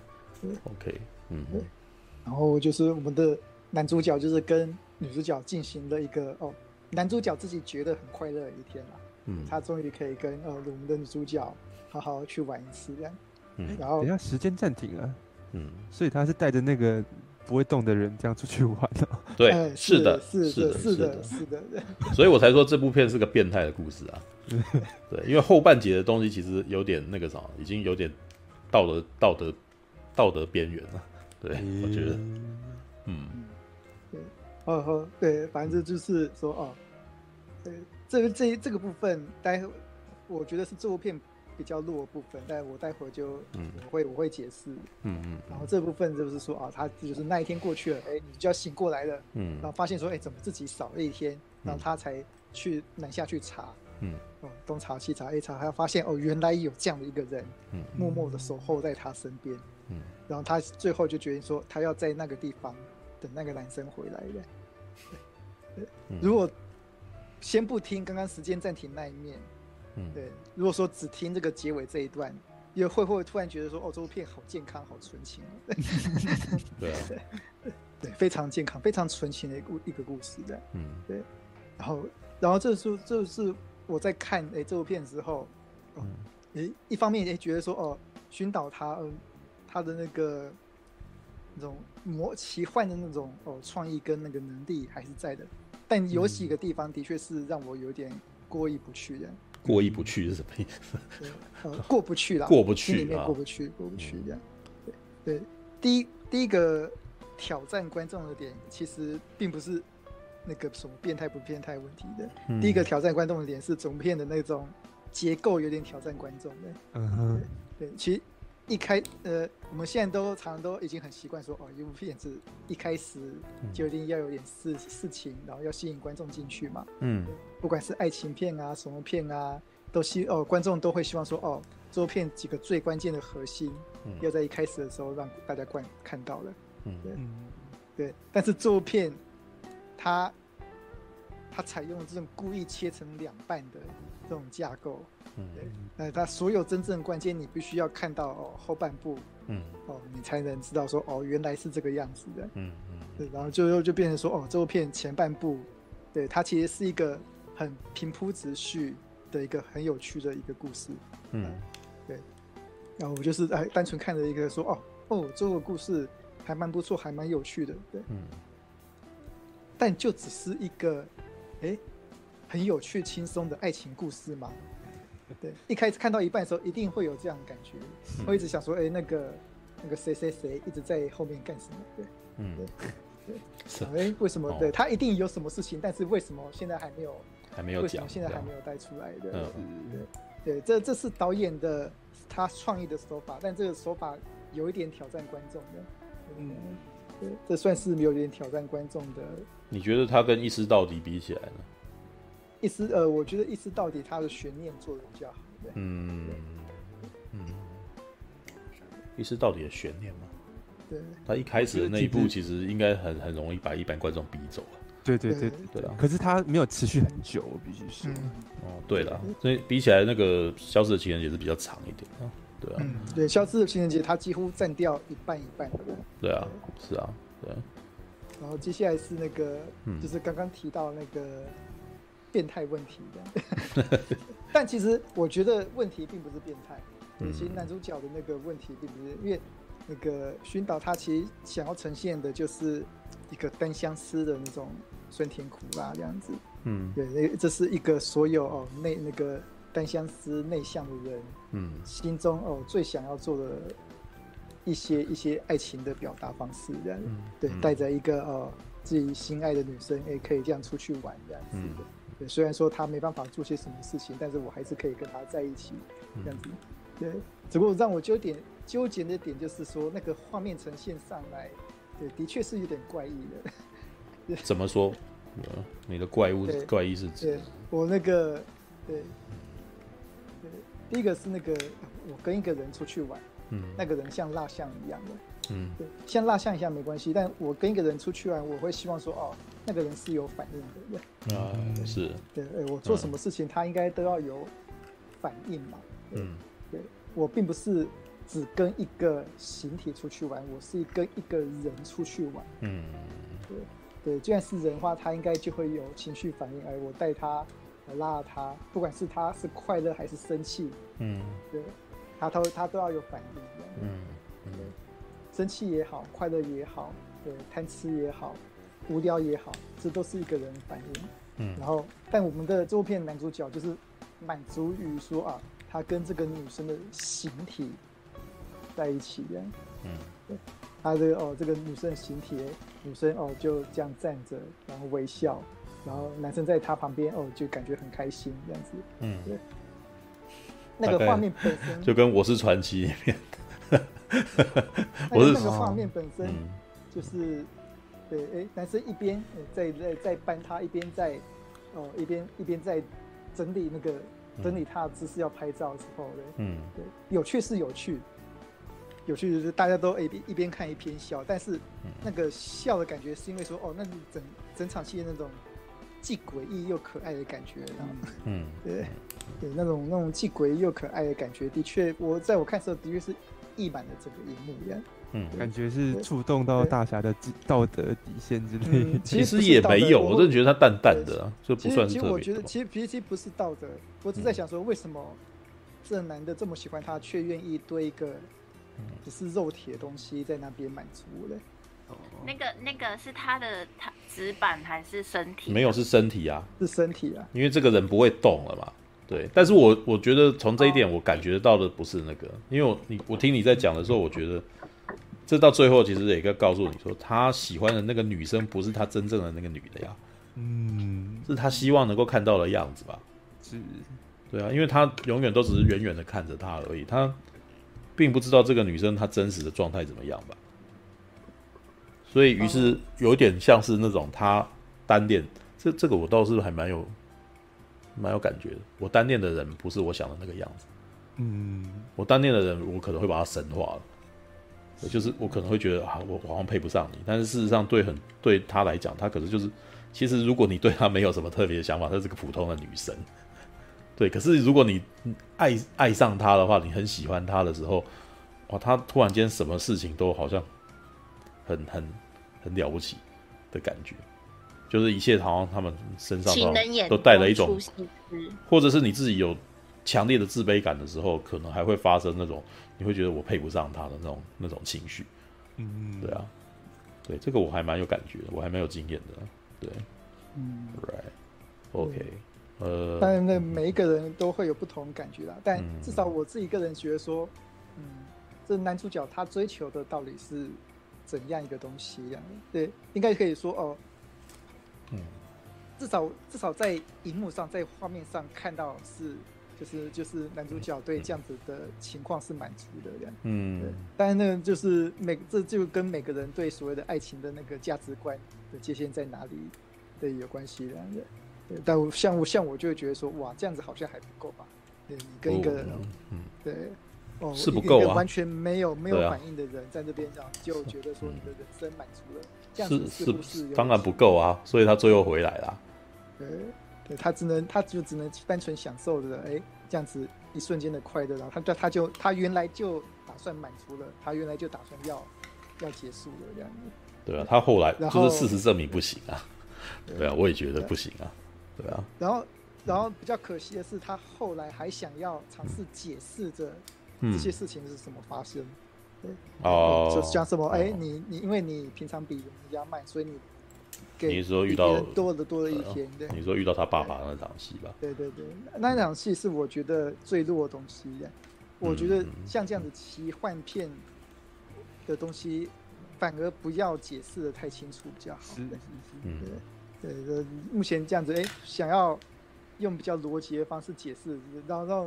OK，嗯，对，然后就是我们的男主角就是跟女主角进行了一个哦男主角自己觉得很快乐的一天了。嗯，他终于可以跟呃我们的女主角好好去玩一次这样。嗯，然后等下时间暂停了。嗯，所以他是带着那个不会动的人这样出去玩 的。对，哎、是的，是的，是的，是的，是的。所以我才说这部片是个变态的故事啊。对，因为后半截的东西其实有点那个啥，已经有点道德、道德、道德边缘了。对，我觉得，嗯，对，哦哦，对，反正就是说哦，对，这个这这个部分，待会我觉得是这部片比较弱的部分，但我待会儿就我会我会解释，嗯嗯，然后这部分就是说啊，他就是那一天过去了，哎，你就要醒过来了，嗯，然后发现说，哎，怎么自己少了一天，然后他才去南下去查，嗯，哦，东查西查，，A 查，他发现哦，原来有这样的一个人，嗯，默默的守候在他身边。嗯，然后他最后就决定说，他要在那个地方等那个男生回来的。对，如果先不听刚刚时间暂停那一面，嗯，对，如果说只听这个结尾这一段，也会不会突然觉得说，哦，这部片好健康，好纯情？对啊，对，非常健康，非常纯情的一个一个故事的。嗯，对。然后，然后这是这是我在看哎这部片之后，一方面也觉得说，哦，寻找他，嗯。他的那个那种魔奇幻的那种哦创意跟那个能力还是在的，但有几个地方的确是让我有点过意不去的。过意不去是什么意思？呃，过不去了，过不去，里面过不去，过不去这样。对对，第一第一个挑战观众的点，其实并不是那个什么变态不变态问题的。嗯、第一个挑战观众的点是总片的那种结构有点挑战观众的。嗯哼，对，对，其实。一开呃，我们现在都常常都已经很习惯说哦，一部片子一开始就一定要有点事事情，然后要吸引观众进去嘛。嗯，不管是爱情片啊，什么片啊，都希哦，观众都会希望说哦，这部片几个最关键的核心，嗯、要在一开始的时候让大家观看到了。嗯，对，对。但是这部片，它它采用了这种故意切成两半的这种架构。嗯，对，那它所有真正关键，你必须要看到哦后半部，嗯，哦，你才能知道说哦原来是这个样子的，嗯嗯，对，然后就又就变成说哦这部片前半部，对，它其实是一个很平铺直叙的一个很有趣的一个故事，嗯，对，然后我就是哎单纯看着一个说哦哦这个故事还蛮不错，还蛮有趣的，对，嗯，但就只是一个哎很有趣轻松的爱情故事嘛。对，一开始看到一半的时候，一定会有这样的感觉，嗯、会一直想说，哎、欸，那个那个谁谁谁一直在后面干什么？对，嗯，对，对，是，哎、欸，为什么？哦、对他一定有什么事情，但是为什么现在还没有？还没有讲？为什么现在还没有带出来的？嗯，对，对，这这是导演的他创意的手法，但这个手法有一点挑战观众的，嗯，对，这算是有点挑战观众的。你觉得他跟一师到底比起来呢？一丝呃，我觉得一丝到底它的悬念做的比较好。嗯嗯，一丝到底的悬念嘛？对，他一开始的那一步其实应该很很容易把一般观众逼走了。对对对对啊！可是他没有持续很久，必须是。哦，对了，所以比起来那个《消失的情人节》是比较长一点啊。对啊，对，《消失的情人节》他几乎占掉一半一半的。对啊，是啊，对。然后接下来是那个，就是刚刚提到那个。变态问题的，但其实我觉得问题并不是变态。嗯，其实男主角的那个问题并不是，因为那个薰导他其实想要呈现的就是一个单相思的那种酸甜苦辣这样子。嗯，对，这是一个所有哦内那个单相思内向的人，嗯，心中哦最想要做的一些一些爱情的表达方式这样。嗯，对，带着一个哦自己心爱的女生，也可以这样出去玩这样子。嗯对，虽然说他没办法做些什么事情，但是我还是可以跟他在一起，这样子。对，只不过让我纠点纠结的点就是说，那个画面呈现上来，对，的确是有点怪异的。怎么说？你的怪物怪异是指？对，我那个，对，对，第一个是那个我跟一个人出去玩，嗯，那个人像蜡像一样的，嗯，对，像蜡像一下没关系，但我跟一个人出去玩，我会希望说，哦。那个人是有反应的，对啊，是对，哎，我做什么事情，他应该都要有反应嘛。嗯，对，我并不是只跟一个形体出去玩，我是跟一个人出去玩。嗯，对，对，既然是人的话，他应该就会有情绪反应。哎，我带他，我拉他，不管是他是快乐还是生气，嗯，对，他都他都要有反应。嗯嗯，生气也好，快乐也好，对，贪吃也好，无聊也好，这都是一个人反应。嗯，然后，但我们的这部片男主角就是满足于说啊，他跟这个女生的形体在一起这样。嗯，对，他这个哦，这个女生的形体，女生哦就这样站着，然后微笑，然后男生在他旁边哦就感觉很开心这样子。嗯，对。那个画面本身就跟《我是传奇》里面，我是那个画面本身就是，对，哎，男生一边在在在搬他，一边在哦一边一边在整理那个整理他的姿势要拍照的时候，对，嗯，对，有趣是有趣，有趣就是大家都一边一边看一边笑，但是那个笑的感觉是因为说哦，那整整场戏的那种既诡异又可爱的感觉，嗯，对。对，那种那种既诡异又可爱的感觉，的确，我在我看的时候，的确是溢满了整个荧幕一样。嗯，感觉是触动到大侠的道德底线之类的。嗯、其实也没有，我真的觉得他淡淡的、啊，就不算。其实我觉得，其实脾气不是道德，我只在想说，为什么这男的这么喜欢他，却愿意堆一个只是肉体的东西在那边满足嘞？哦，那个那个是他的他纸板还是身体？没有，是身体啊，是身体啊，因为这个人不会动了嘛。对，但是我我觉得从这一点我感觉到的不是那个，因为我你我听你在讲的时候，我觉得这到最后其实也该告诉你说，他喜欢的那个女生不是他真正的那个女的呀，嗯，是他希望能够看到的样子吧？是，对啊，因为他永远都只是远远的看着她而已，他并不知道这个女生她真实的状态怎么样吧？所以于是有点像是那种他单恋，这这个我倒是还蛮有。蛮有感觉的。我单恋的人不是我想的那个样子。嗯，我单恋的人，我可能会把他神化了。就是我可能会觉得啊，我好像配不上你。但是事实上，对很对他来讲，他可能就是，其实如果你对他没有什么特别的想法，她是个普通的女生。对，可是如果你爱爱上她的话，你很喜欢她的时候，哇，她突然间什么事情都好像很很很了不起的感觉。就是一切好像他们身上都带了一种，或者是你自己有强烈的自卑感的时候，可能还会发生那种你会觉得我配不上他的那种那种情绪。嗯，对啊，对这个我还蛮有感觉的，我还蛮有经验的。对，嗯，Right，OK，呃，当然，那每一个人都会有不同感觉啦。但至少我自己个人觉得说，嗯，这男主角他追求的到底是怎样一个东西呀？对，应该可以说哦。嗯，至少至少在荧幕上，在画面上看到是，就是就是男主角对这样子的情况是满足的这样。嗯，对。但是那个就是每这就跟每个人对所谓的爱情的那个价值观的界限在哪里，对有关系的。对，但我像我像我就会觉得说，哇，这样子好像还不够吧？对，你跟一个人，嗯，对，哦，是不够啊，完全没有没有反应的人在那边上就觉得说你的人生满足了。是是是，当然不够啊，所以他最后回来了。对，对他只能，他就只能单纯享受着，哎，这样子一瞬间的快乐，然后他就他就他原来就打算满足了，他原来就打算要要结束了这样子。对啊，他后来就是事实证明不行啊。对啊，我也觉得不行啊。对啊。然后，然后比较可惜的是，他后来还想要尝试解释着这些事情是怎么发生。对哦，就像什么？哎，你你因为你平常比人家慢，所以你给你说遇到多的多了一天。对，你说遇到他爸爸那场戏吧？对对对，那场戏是我觉得最弱的东西。我觉得像这样子奇幻片的东西，反而不要解释的太清楚比较好。是是是，对对对，目前这样子，哎，想要用比较逻辑的方式解释，然后让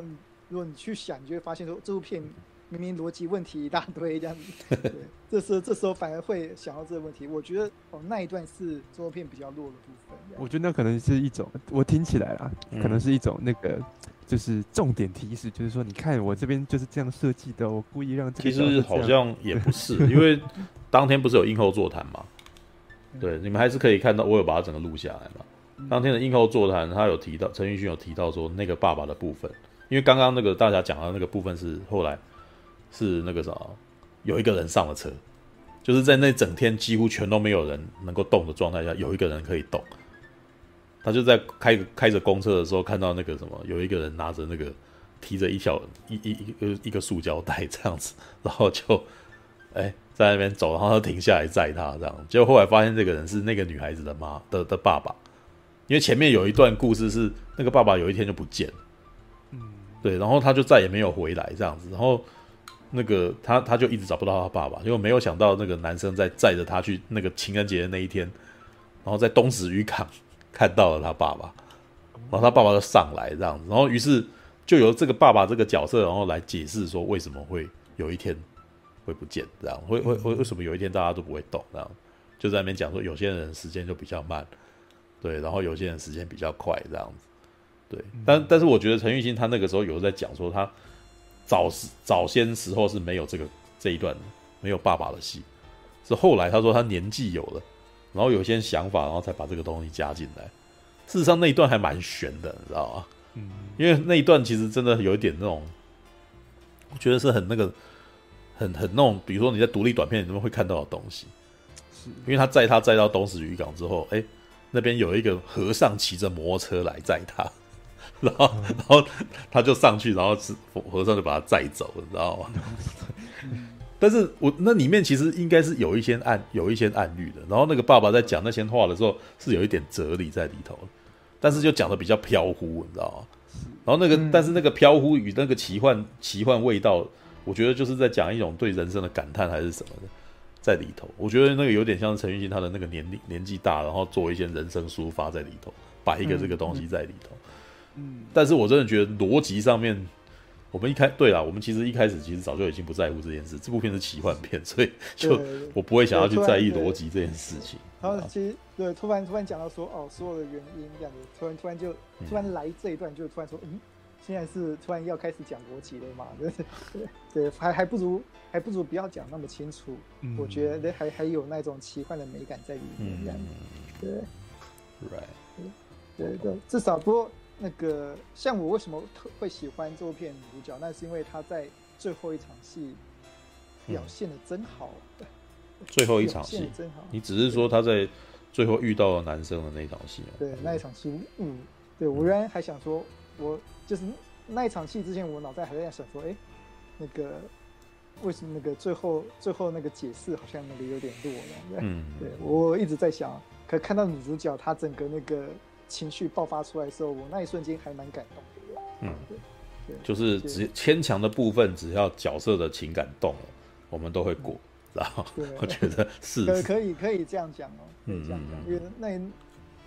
如果你去想，你就会发现说这部片。明明逻辑问题一大堆这样子，对，这时候这时候反而会想到这个问题。我觉得哦，那一段是这部片比较弱的部分。我觉得那可能是一种，我听起来啦，嗯、可能是一种那个，就是重点提示，就是说，你看我这边就是这样设计的，我故意让这个。其实好像也不是，因为 当天不是有映后座谈嘛？对，你们还是可以看到，我有把它整个录下来嘛。当天的映后座谈，他有提到陈奕迅有提到说那个爸爸的部分，因为刚刚那个大家讲的那个部分是后来。是那个啥，有一个人上了车，就是在那整天几乎全都没有人能够动的状态下，有一个人可以动。他就在开开着公车的时候，看到那个什么，有一个人拿着那个提着一小一一一个一个塑胶袋这样子，然后就哎在那边走，然后他停下来载他这样。结果后来发现这个人是那个女孩子的妈的的爸爸，因为前面有一段故事是那个爸爸有一天就不见了，嗯，对，然后他就再也没有回来这样子，然后那个他他就一直找不到他爸爸，因为没有想到那个男生在载着他去那个情人节的那一天，然后在东石渔港。看到了他爸爸，然后他爸爸就上来这样子，然后于是就由这个爸爸这个角色，然后来解释说为什么会有一天会不见这样，会会会为什么有一天大家都不会动这样，就在那边讲说有些人时间就比较慢，对，然后有些人时间比较快这样子，对，但但是我觉得陈玉兴他那个时候有在讲说他早时早先时候是没有这个这一段没有爸爸的戏，是后来他说他年纪有了。然后有些想法，然后才把这个东西加进来。事实上那一段还蛮悬的，你知道吗？嗯，因为那一段其实真的有一点那种，我觉得是很那个，很很那种，比如说你在独立短片里面会看到的东西。是，因为他载他载到东石渔港之后，哎，那边有一个和尚骑着摩托车来载他，然后然后他就上去，然后是和尚就把他载走，你知道吗？但是我那里面其实应该是有一些暗有一些暗喻的，然后那个爸爸在讲那些话的时候是有一点哲理在里头，但是就讲的比较飘忽，你知道吗？然后那个、嗯、但是那个飘忽与那个奇幻奇幻味道，我觉得就是在讲一种对人生的感叹还是什么的在里头。我觉得那个有点像陈玉兴他的那个年龄年纪大，然后做一些人生抒发在里头，摆一个这个东西在里头。嗯，但是我真的觉得逻辑上面。我们一开对啦，我们其实一开始其实早就已经不在乎这件事。这部片是奇幻片，所以就我不会想要去在意逻辑这件事情。然后其实对，突然突然讲到说哦，所有的原因这样子，突然突然就突然来这一段，就突然说嗯，现在是突然要开始讲逻辑了嘛？对对对，还还不如还不如不要讲那么清楚。嗯、我觉得还还有那种奇幻的美感在里面这样子。对，right，对对对，至少不过。那个像我为什么特会喜欢这部片女主角？那是因为她在最后一场戏表现的真好。嗯、最后一场戏真好。你只是说她在最后遇到了男生的那一场戏吗？对，那一场戏，嗯，对我原来还想说，我就是那一场戏之前，我脑袋还在想说，哎、欸，那个为什么那个最后最后那个解释好像那个有点弱了？嗯，对我一直在想，可看到女主角她整个那个。情绪爆发出来的时候，我那一瞬间还蛮感动的。嗯，对，就是只牵强的部分，只要角色的情感动了，我们都会过。然后 我觉得是可可以可以这样讲哦，可以这样讲，因为那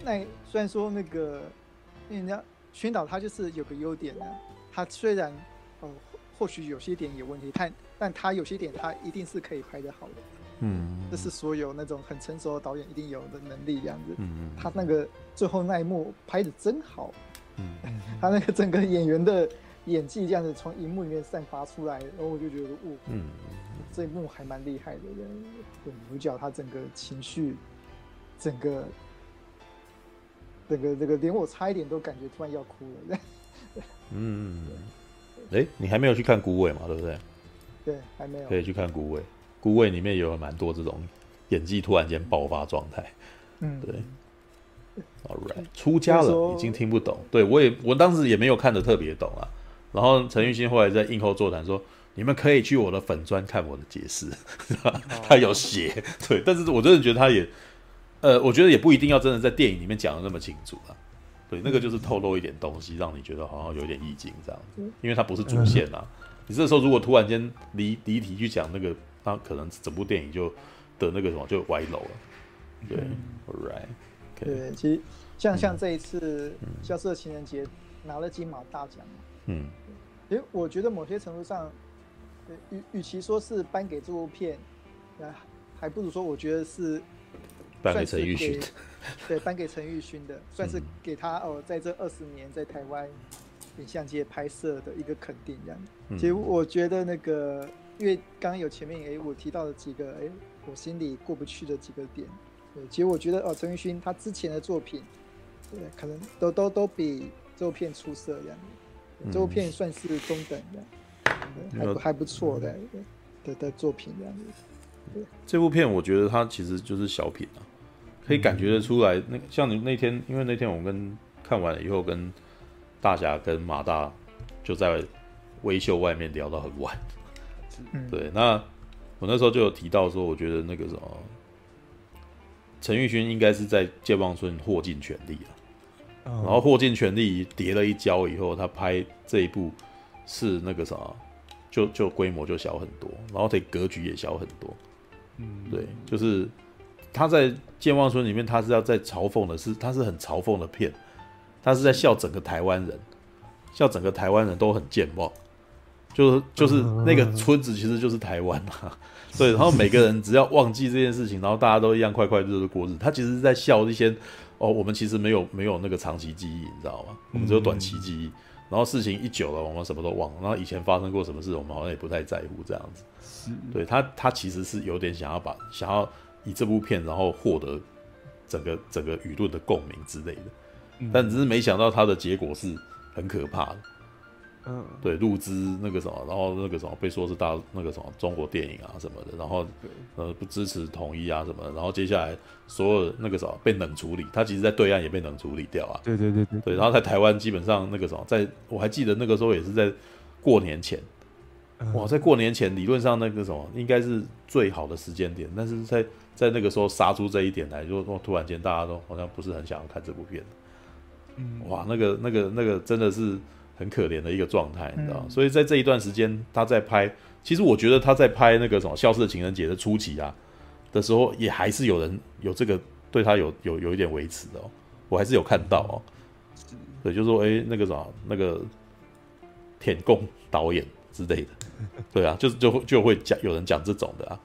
那虽然说那个，因为人家宣导他就是有个优点呢，他虽然哦或许有些点有问题，但但他有些点他一定是可以拍得好的。嗯，这是所有那种很成熟的导演一定有的能力，这样子。嗯，他那个最后那一幕拍的真好。嗯，他那个整个演员的演技这样子从荧幕里面散发出来，然后我就觉得，哦，嗯，这一幕还蛮厉害的。对，主角他整个情绪，整个，整个这个连我差一点都感觉突然要哭了。嗯，哎，你还没有去看《孤味》嘛？对不对？对，还没有。可以去看《孤味》。孤味里面有蛮多这种演技突然间爆发状态，嗯，对，All right，出家了已经听不懂，对我也我当时也没有看得特别懂啊。然后陈玉兴后来在映后座谈说，你们可以去我的粉专看我的解释，他有写，对，但是我真的觉得他也，呃，我觉得也不一定要真的在电影里面讲的那么清楚啊，对，那个就是透露一点东西，让你觉得好像有点意境这样子，因为它不是主线啊。你这时候如果突然间离离题去讲那个。那可能整部电影就的那个什么就歪楼了，对，right，对，其实像像这一次《消失的情人节》拿了金马大奖，嗯，其实我觉得某些程度上，与与其说是颁给这部片，还不如说我觉得是颁给陈玉勋，对，颁给陈玉勋的，算是给他哦，在这二十年在台湾影像界拍摄的一个肯定，这样。其实我觉得那个。因为刚刚有前面诶，我提到的几个诶，我心里过不去的几个点。对，其实我觉得哦，陈奕迅他之前的作品，对，可能都都都比这部片出色这样。嗯、这部片算是中等的，还不还不错的的的作品这样子。这部片我觉得它其实就是小品啊，可以感觉得出来。那像你那天，因为那天我们跟看完了以后，跟大侠跟马大就在微秀外面聊到很晚。对，那我那时候就有提到说，我觉得那个什么，陈玉勋应该是在健忘村获尽全力了。然后豁尽全力叠了一跤以后，他拍这一部是那个啥，就就规模就小很多，然后得格局也小很多。嗯，对，就是他在健忘村里面，他是要在嘲讽的是，他是很嘲讽的片，他是在笑整个台湾人，笑整个台湾人都很健忘，就是就是那个村子其实就是台湾啊。对，然后每个人只要忘记这件事情，然后大家都一样快快乐乐过日子。他其实是在笑一些。哦，我们其实没有没有那个长期记忆，你知道吗？我们只有短期记忆。嗯、然后事情一久了，我们什么都忘了。然后以前发生过什么事，我们好像也不太在乎这样子。是对他，他其实是有点想要把想要以这部片，然后获得整个整个舆论的共鸣之类的。嗯、但只是没想到他的结果是很可怕的。嗯，对，入资那个什么，然后那个什么被说是大那个什么中国电影啊什么的，然后呃不支持统一啊什么的，然后接下来所有那个什么被冷处理，他其实在对岸也被冷处理掉啊。对对对对，对，然后在台湾基本上那个什么，在我还记得那个时候也是在过年前，哇，在过年前理论上那个什么应该是最好的时间点，但是在在那个时候杀出这一点来，就突然间大家都好像不是很想要看这部片。嗯，哇，那个那个那个真的是。很可怜的一个状态，你知道，所以在这一段时间，他在拍，其实我觉得他在拍那个什么《消失的情人节》的初期啊的时候，也还是有人有这个对他有有有一点维持的哦，我还是有看到哦，对，就是说，哎，那个什么，那个舔共导演之类的，对啊，就是就会就会讲有人讲这种的啊，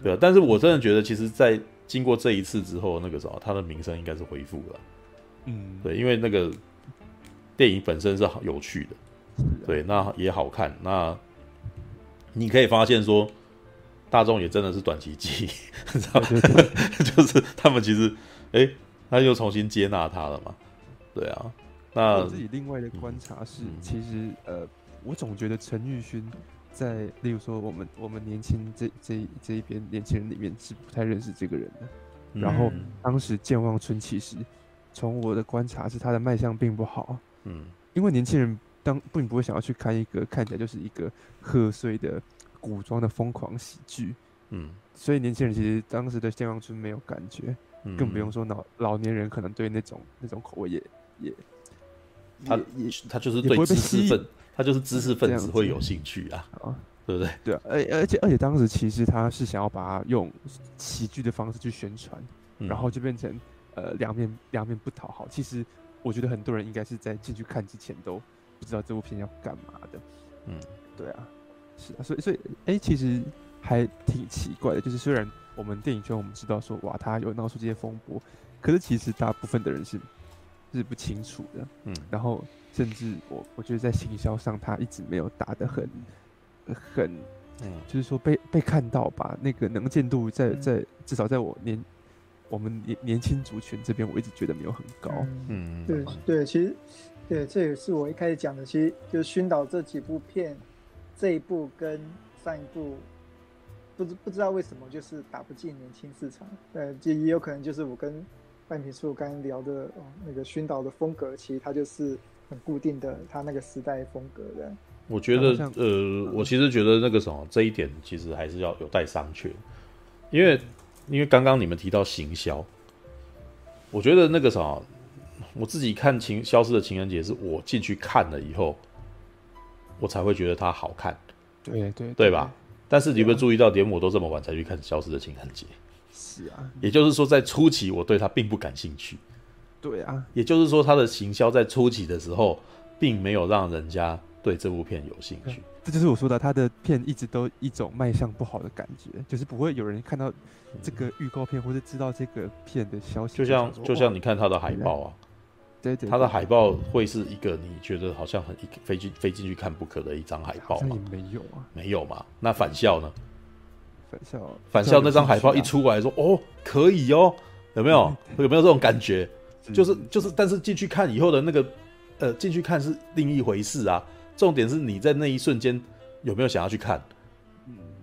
对啊，但是我真的觉得，其实，在经过这一次之后，那个什么，他的名声应该是恢复了，嗯，对，因为那个。电影本身是好有趣的，对，那也好看。那你可以发现说，大众也真的是短期记忆，知道吗？就是他们其实，哎、欸，他又重新接纳他了嘛？对啊。那我自己另外的观察是，嗯、其实呃，我总觉得陈玉勋在，例如说我们我们年轻这这这一边年轻人里面是不太认识这个人的。嗯、然后当时健忘村其实从我的观察是他的卖相并不好。嗯，因为年轻人当并不会想要去看一个看起来就是一个贺岁的古装的疯狂喜剧，嗯，所以年轻人其实当时的健康村没有感觉，嗯、更不用说老老年人可能对那种那种口味也也，他也他就是对知识分，他就是知识分子会有兴趣啊，啊对不对？对啊，而而且而且当时其实他是想要把它用喜剧的方式去宣传，嗯、然后就变成呃两面两面不讨好，其实。我觉得很多人应该是在进去看之前都不知道这部片要干嘛的，嗯，对啊，是啊，所以所以哎、欸，其实还挺奇怪的，就是虽然我们电影圈我们知道说哇，他有闹出这些风波，可是其实大部分的人是是不清楚的，嗯，然后甚至我我觉得在行销上他一直没有打得很很，嗯，就是说被被看到吧，那个能见度在在至少在我年。我们年年轻族群这边，我一直觉得没有很高。嗯，对对，其实对，这也是我一开始讲的。其实就是熏导这几部片，这一部跟上一部，不知不知道为什么就是打不进年轻市场。呃，也也有可能就是我跟半瓶树刚刚聊的哦，那个熏导的风格，其实它就是很固定的，它那个时代风格的。我觉得呃，我其实觉得那个什么这一点，其实还是要有待商榷，因为。因为刚刚你们提到行销，我觉得那个啥，我自己看情消失的情人节是我进去看了以后，我才会觉得它好看，对对对，对吧？但是你有没有注意到，连我都这么晚才去看消失的情人节？是啊，也就是说，在初期我对它并不感兴趣。对啊，也就是说，它的行销在初期的时候，并没有让人家对这部片有兴趣。这就是我说的，他的片一直都一种卖相不好的感觉，就是不会有人看到这个预告片或者知道这个片的消息。就像就像你看他的海报啊，对对，他的海报会是一个你觉得好像很非进非进去看不可的一张海报吗？没有啊，没有嘛？那返校呢？返校返校那张海报一出来说哦可以哦，有没有 有没有这种感觉？就是就是，但是进去看以后的那个呃进去看是另一回事啊。重点是你在那一瞬间有没有想要去看？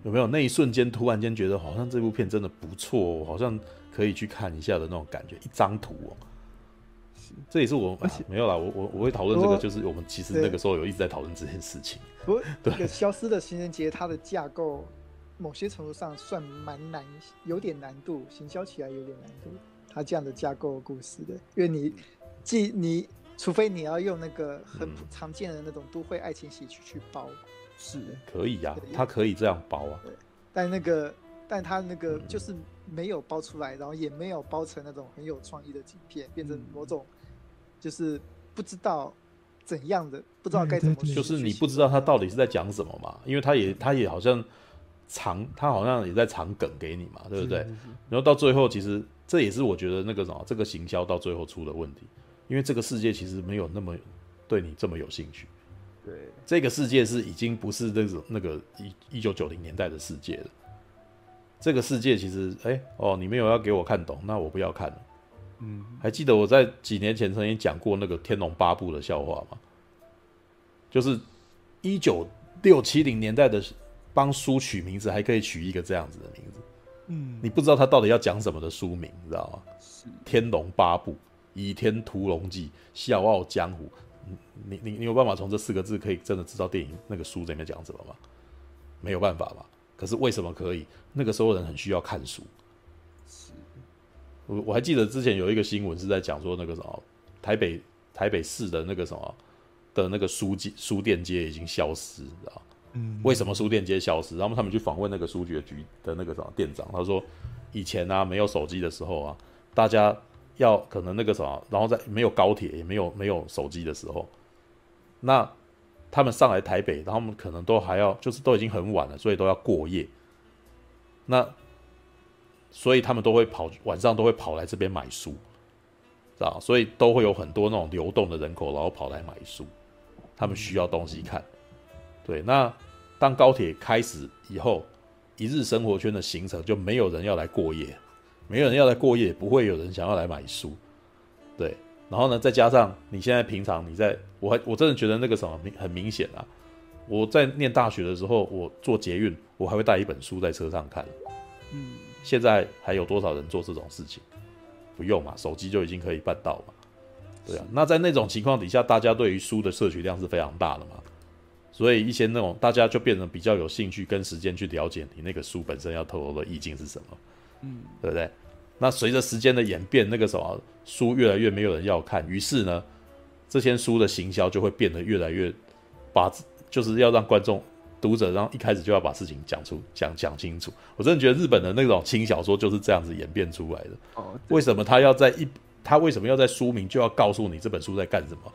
有没有那一瞬间突然间觉得好像这部片真的不错哦，好像可以去看一下的那种感觉？一张图哦，这也是我、啊、没有啦，我我我会讨论这个，就是我们其实那个时候有一直在讨论这件事情。不，对，消失的情人节它的架构，某些程度上算蛮难，有点难度，行销起来有点难度。它这样的架构故事的，因为你既你除非你要用那个很常见的那种都会爱情喜剧去包。是可以呀、啊，他可以这样包啊。对，但那个，但他那个就是没有包出来，然后也没有包成那种很有创意的景片，变成某种就是不知道怎样的，不知道该怎么。就是你不知道他到底是在讲什么嘛？因为他也他也好像藏，他好像也在藏梗给你嘛，对不对？然后到最后，其实这也是我觉得那个什么，这个行销到最后出的问题，因为这个世界其实没有那么对你这么有兴趣。对，这个世界是已经不是那种那个一一九九零年代的世界了。这个世界其实，哎哦，你没有要给我看懂，那我不要看了。嗯，还记得我在几年前曾经讲过那个《天龙八部》的笑话吗？就是一九六七零年代的帮书取名字，还可以取一个这样子的名字。嗯，你不知道他到底要讲什么的书名，你知道吗？是《天龙八部》《倚天屠龙记》《笑傲江湖》。你你你有办法从这四个字可以真的知道电影那个书里面讲什么吗？没有办法吧？可是为什么可以？那个时候人很需要看书。是，我我还记得之前有一个新闻是在讲说那个什么台北台北市的那个什么的那个书记书店街已经消失，知道？嗯，为什么书店街消失？然后他们去访问那个书局的那个什么店长，他说以前啊没有手机的时候啊，大家。要可能那个什么，然后在没有高铁也没有没有手机的时候，那他们上来台北，然后他们可能都还要就是都已经很晚了，所以都要过夜。那所以他们都会跑晚上都会跑来这边买书，知道？所以都会有很多那种流动的人口，然后跑来买书，他们需要东西看。对，那当高铁开始以后，一日生活圈的形成就没有人要来过夜。没有人要来过夜，不会有人想要来买书，对。然后呢，再加上你现在平常你在，我还我真的觉得那个什么明很明显啊。我在念大学的时候，我做捷运，我还会带一本书在车上看。嗯，现在还有多少人做这种事情？不用嘛，手机就已经可以办到嘛。对啊，那在那种情况底下，大家对于书的摄取量是非常大的嘛。所以一些那种大家就变得比较有兴趣跟时间去了解你那个书本身要透露的意境是什么。嗯，对不对？那随着时间的演变，那个什么书越来越没有人要看，于是呢，这些书的行销就会变得越来越把，就是要让观众、读者，然后一开始就要把事情讲出、讲讲清楚。我真的觉得日本的那种轻小说就是这样子演变出来的。哦，为什么他要在一，他为什么要在书名就要告诉你这本书在干什么？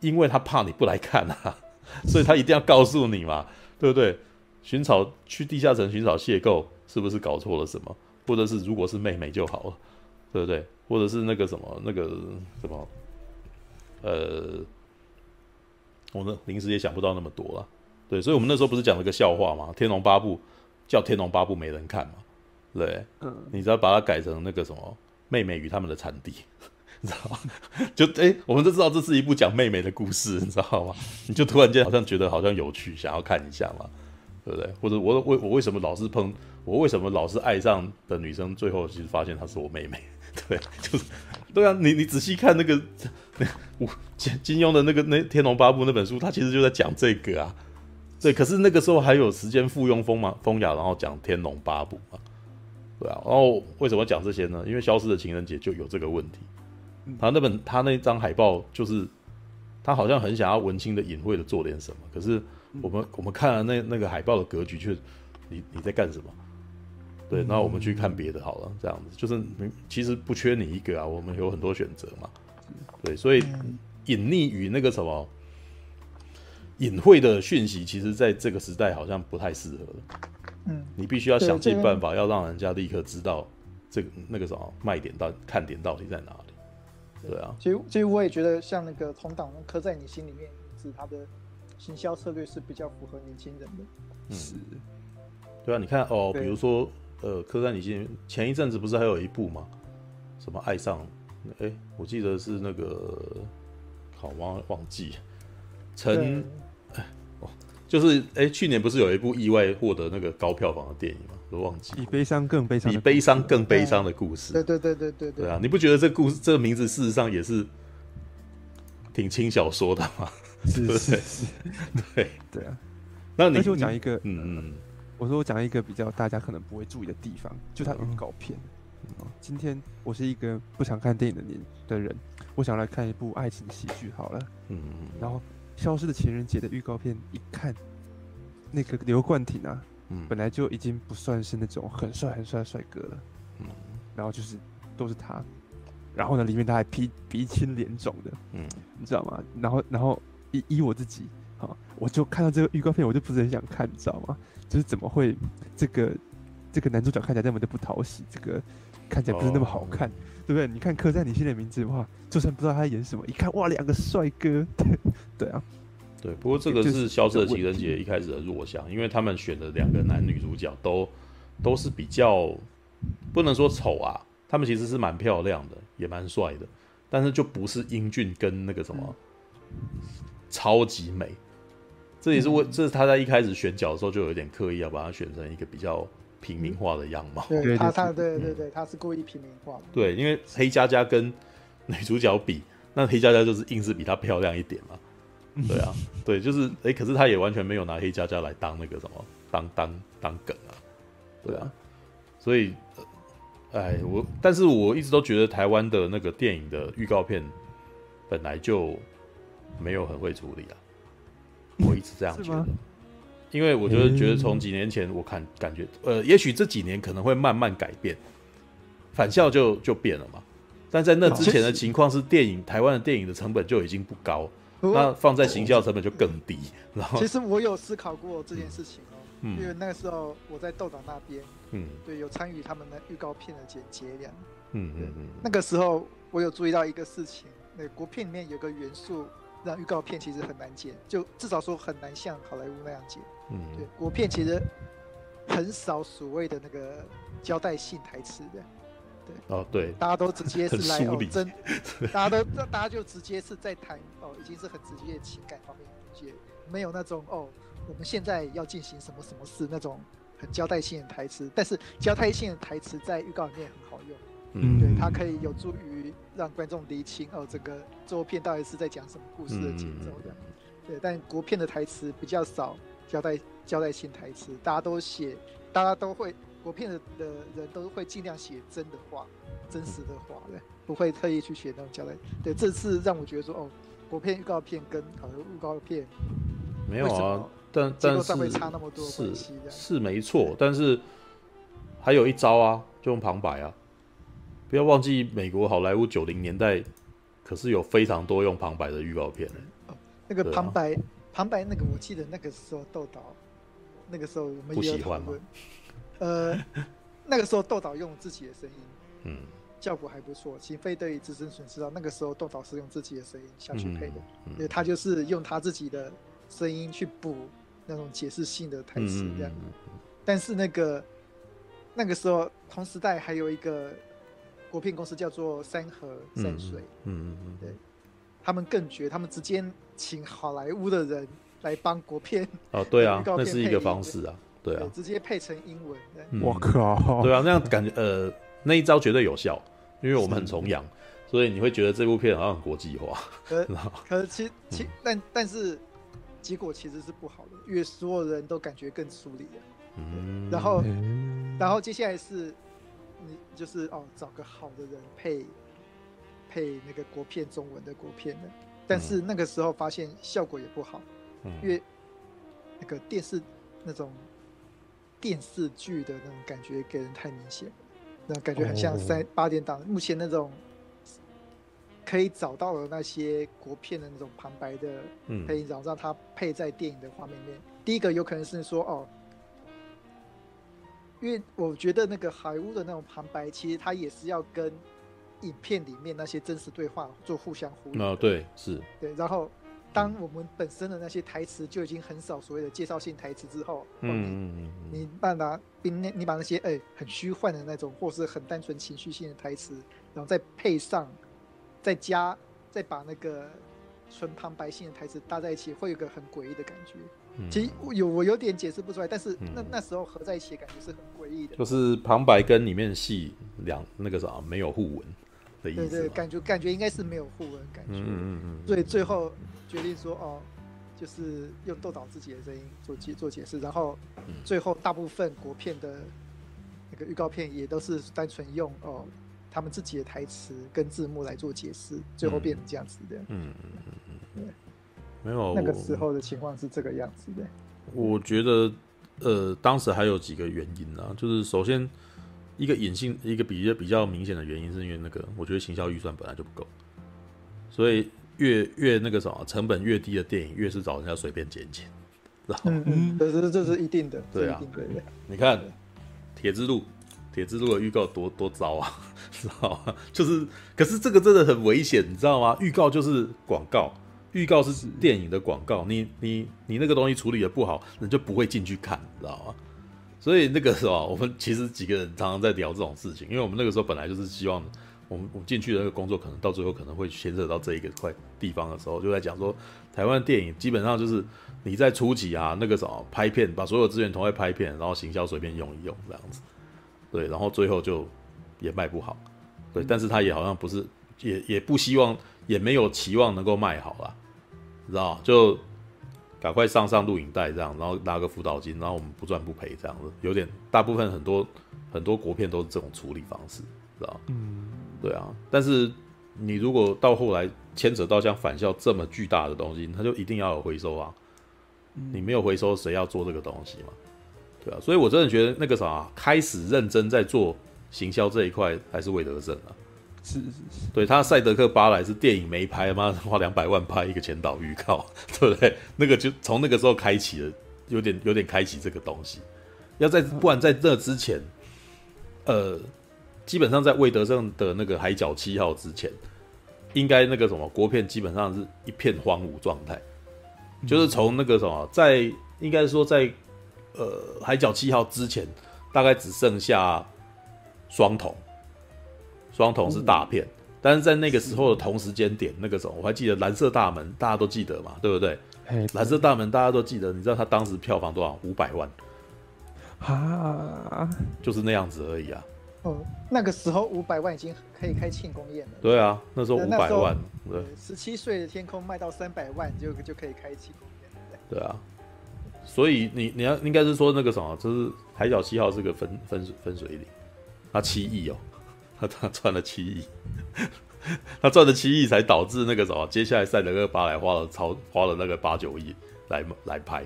因为他怕你不来看啊，所以他一定要告诉你嘛，对不对？寻找去地下城寻找邂逅。是不是搞错了什么？或者是如果是妹妹就好了，对不对？或者是那个什么那个什么，呃，我们临时也想不到那么多了。对，所以我们那时候不是讲了个笑话吗？《天龙八部》叫《天龙八部》没人看嘛？对，嗯，你只要把它改成那个什么妹妹与他们的产地，你知道吗？就哎、欸，我们都知道这是一部讲妹妹的故事，你知道吗？你就突然间好像觉得好像有趣，想要看一下嘛。对不对？或者我为我为什么老是碰我为什么老是爱上的女生，最后其实发现她是我妹妹，对，就是对啊。你你仔细看那个那我金金庸的那个那《天龙八部》那本书，他其实就在讲这个啊。对，可是那个时候还有时间附庸风嘛风雅，然后讲《天龙八部》嘛，对啊。然后为什么讲这些呢？因为《消失的情人节》就有这个问题。他那本他那张海报就是他好像很想要文青的隐晦的做点什么，可是。我们我们看了那那个海报的格局，却你你在干什么？对，那我们去看别的好了。这样子就是，其实不缺你一个啊，我们有很多选择嘛。对，所以隐匿与那个什么隐晦的讯息，其实在这个时代好像不太适合。嗯，你必须要想尽办法，要让人家立刻知道这个那个什么卖点到看点到底在哪里。对啊，其实其实我也觉得，像那个同党刻在你心里面是他的。行销策略是比较符合年轻人的，嗯，是，对啊，你看哦，比如说，呃，刻在你心里，前一阵子不是还有一部吗？什么爱上？哎，我记得是那个，好忘忘记，陈，哎，哦，就是哎、欸，去年不是有一部意外获得那个高票房的电影吗？都忘记。比悲伤更悲伤，比悲伤更悲伤的故事。对对对对对对。对啊，你不觉得这故事这个名字事实上也是挺轻小说的吗？是是是，对对啊。那你而且我讲一个，嗯嗯，我说我讲一个比较大家可能不会注意的地方，就它预告片。嗯、今天我是一个不常看电影的年的人，我想来看一部爱情喜剧好了。嗯然后。《消失的情人节》的预告片一看，那个刘冠廷啊，嗯，本来就已经不算是那种很帅很帅的帅哥了，嗯，然后就是都是他，然后呢，里面他还鼻鼻青脸肿的，嗯，你知道吗？然后然后以以我自己啊，我就看到这个预告片，我就不是很想看，你知道吗？就是怎么会这个这个男主角看起来那么的不讨喜，这个看起来不是那么好看。哦对不对？你看刻在你心里的名字的话，就算不知道他在演什么，一看哇，两个帅哥，对对啊，对。不过这个是《消失的情人节》一开始的弱项，因为他们选的两个男女主角都都是比较不能说丑啊，他们其实是蛮漂亮的，也蛮帅的，但是就不是英俊跟那个什么超级美。这也是为这是他在一开始选角的时候就有点刻意要把它选成一个比较。平民化的样貌，对他，他对对对，他是故意平民化的。对，因为黑佳佳跟女主角比，那黑佳佳就是硬是比她漂亮一点嘛。对啊，对，就是哎、欸，可是他也完全没有拿黑佳佳来当那个什么，当当当梗啊。对啊，所以，哎，我但是我一直都觉得台湾的那个电影的预告片本来就没有很会处理啊，我一直这样觉得。因为我觉得，觉得从几年前我看感觉，呃，也许这几年可能会慢慢改变，返校就就变了嘛。但在那之前的情况是，电影台湾的电影的成本就已经不高，那放在行销成本就更低。然后，其实我有思考过这件事情哦，因为那个时候我在豆岛那边，嗯，对，有参与他们的预告片的剪接这样，嗯嗯嗯，那个时候我有注意到一个事情，那国片里面有个元素。让预告片其实很难剪，就至少说很难像好莱坞那样剪。嗯，对，国片其实很少所谓的那个交代性台词的。对，哦对，大家都直接是来哦真，大家都大家就直接是在谈哦，已经是很直接的情感方面的东西，没有那种哦，我们现在要进行什么什么事那种很交代性的台词。但是交代性的台词在预告里面很好用。嗯，对，它可以有助于让观众理清哦，这个周片到底是在讲什么故事的节奏的。对，但国片的台词比较少交代交代性台词，大家都写，大家都会国片的的人都会尽量写真的话，真实的话，对，不会特意去写那种交代。对，这次让我觉得说哦，国片预告片跟好像预告片没有啊，但但是会差那么多是是没错，但是还有一招啊，就用旁白啊。不要忘记，美国好莱坞九零年代可是有非常多用旁白的预告片。哦，那个旁白，啊、旁白那个，我记得那个时候豆导，那个时候我们也有讨论。呃，那个时候豆导用自己的声音，嗯，效果还不错。请非得已之声损失到那个时候豆导是用自己的声音下去配的，嗯嗯、因为他就是用他自己的声音去补那种解释性的台词这样。但是那个那个时候同时代还有一个。国片公司叫做山河山水，嗯嗯嗯，对，他们更绝，他们直接请好莱坞的人来帮国片哦，对啊，那是一个方式啊，对啊，直接配成英文，我靠，对啊，那样感觉呃，那一招绝对有效，因为我们很崇洋，所以你会觉得这部片好像很国际化，可 可其其但但是结果其实是不好的，因为所有人都感觉更疏离了，嗯，然后然后接下来是。你就是哦，找个好的人配配那个国片中文的国片的，但是那个时候发现效果也不好，嗯、因为那个电视那种电视剧的那种感觉给人太明显，那感觉很像三八点档。目前那种可以找到的那些国片的那种旁白的配音，然后让它配在电影的画面面。第一个有可能是说哦。因为我觉得那个好莱坞的那种旁白，其实它也是要跟影片里面那些真实对话做互相呼应。啊，对，是。对，然后当我们本身的那些台词就已经很少所谓的介绍性台词之后，嗯你把那你你把那些哎、欸、很虚幻的那种，或是很单纯情绪性的台词，然后再配上，再加，再把那个纯旁白性的台词搭在一起，会有一个很诡异的感觉。其实有我有点解释不出来，但是那那时候合在一起感觉是很诡异的，就是旁白跟里面戏两那个啥没有互文的意思。对对，感觉感觉应该是没有互文感觉。嗯嗯嗯。所以最后决定说哦，就是用豆岛自己的声音做解做解释，然后最后大部分国片的那个预告片也都是单纯用哦他们自己的台词跟字幕来做解释，最后变成这样子的。嗯嗯嗯嗯。对。没有，那个时候的情况是这个样子的。我觉得，呃，当时还有几个原因啊，就是首先一个隐性，一个比较比较明显的原因，是因为那个我觉得行销预算本来就不够，所以越越那个什么成本越低的电影，越是找人家随便剪剪，然后嗯嗯，这是这是一定的，对啊。你看《铁之路》，《铁之路》的预告多多糟啊，知道吗？就是，可是这个真的很危险，你知道吗？预告就是广告。预告是电影的广告，你你你那个东西处理的不好，你就不会进去看，你知道吗？所以那个时候，我们其实几个人常常在聊这种事情，因为我们那个时候本来就是希望我们我们进去的那个工作，可能到最后可能会牵扯到这一个块地方的时候，就在讲说，台湾电影基本上就是你在初期啊，那个什么拍片，把所有资源投在拍片，然后行销随便用一用这样子，对，然后最后就也卖不好，对，但是他也好像不是，也也不希望，也没有期望能够卖好啦。知道就赶快上上录影带这样，然后拿个辅导金，然后我们不赚不赔这样子，有点大部分很多很多国片都是这种处理方式，知道嗯，对啊。但是你如果到后来牵扯到像返校这么巨大的东西，它就一定要有回收啊。你没有回收，谁要做这个东西嘛？对啊。所以我真的觉得那个啥，开始认真在做行销这一块，还是魏德圣啊。是是，对他《赛德克巴莱》是电影没拍，妈 花两百万拍一个前导预告，对不对？那个就从那个时候开启了，有点有点开启这个东西。要在不然在这之前，呃，基本上在魏德圣的那个《海角七号》之前，应该那个什么国片基本上是一片荒芜状态，就是从那个什么在应该说在呃《海角七号》之前，大概只剩下双瞳。双瞳是大片，但是在那个时候的同时间点，那个时候我还记得《蓝色大门》，大家都记得嘛，对不对？蓝色大门大家都记得，你知道他当时票房多少？五百万啊，就是那样子而已啊。哦，那个时候五百万已经可以开庆功宴了。对啊，那时候五百万，对，十七岁的天空卖到三百万就就可以开庆功宴了。对啊，所以你你要应该是说那个什么，就是《海角七号》是个分分分水岭，他七亿哦。他他赚了七亿，他赚了七亿才导致那个什么，接下来赛德克巴莱花了超花了那个八九亿来来拍，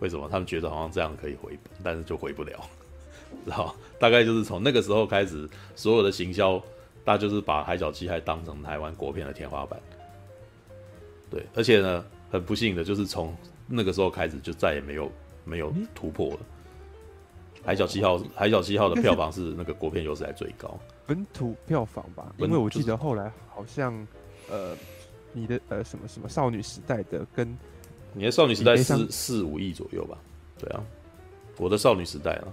为什么？他们觉得好像这样可以回本，但是就回不了，知道？大概就是从那个时候开始，所有的行销，大家就是把《海角七号》当成台湾国片的天花板。对，而且呢，很不幸的就是从那个时候开始，就再也没有没有突破了。海角七号，海角七号的票房是那个国片有史以来最高。本土票房吧，因为我记得后来好像，呃，你的呃什么什么少女时代的跟你的少女时代四四五亿左右吧？对啊，我的少女时代啊，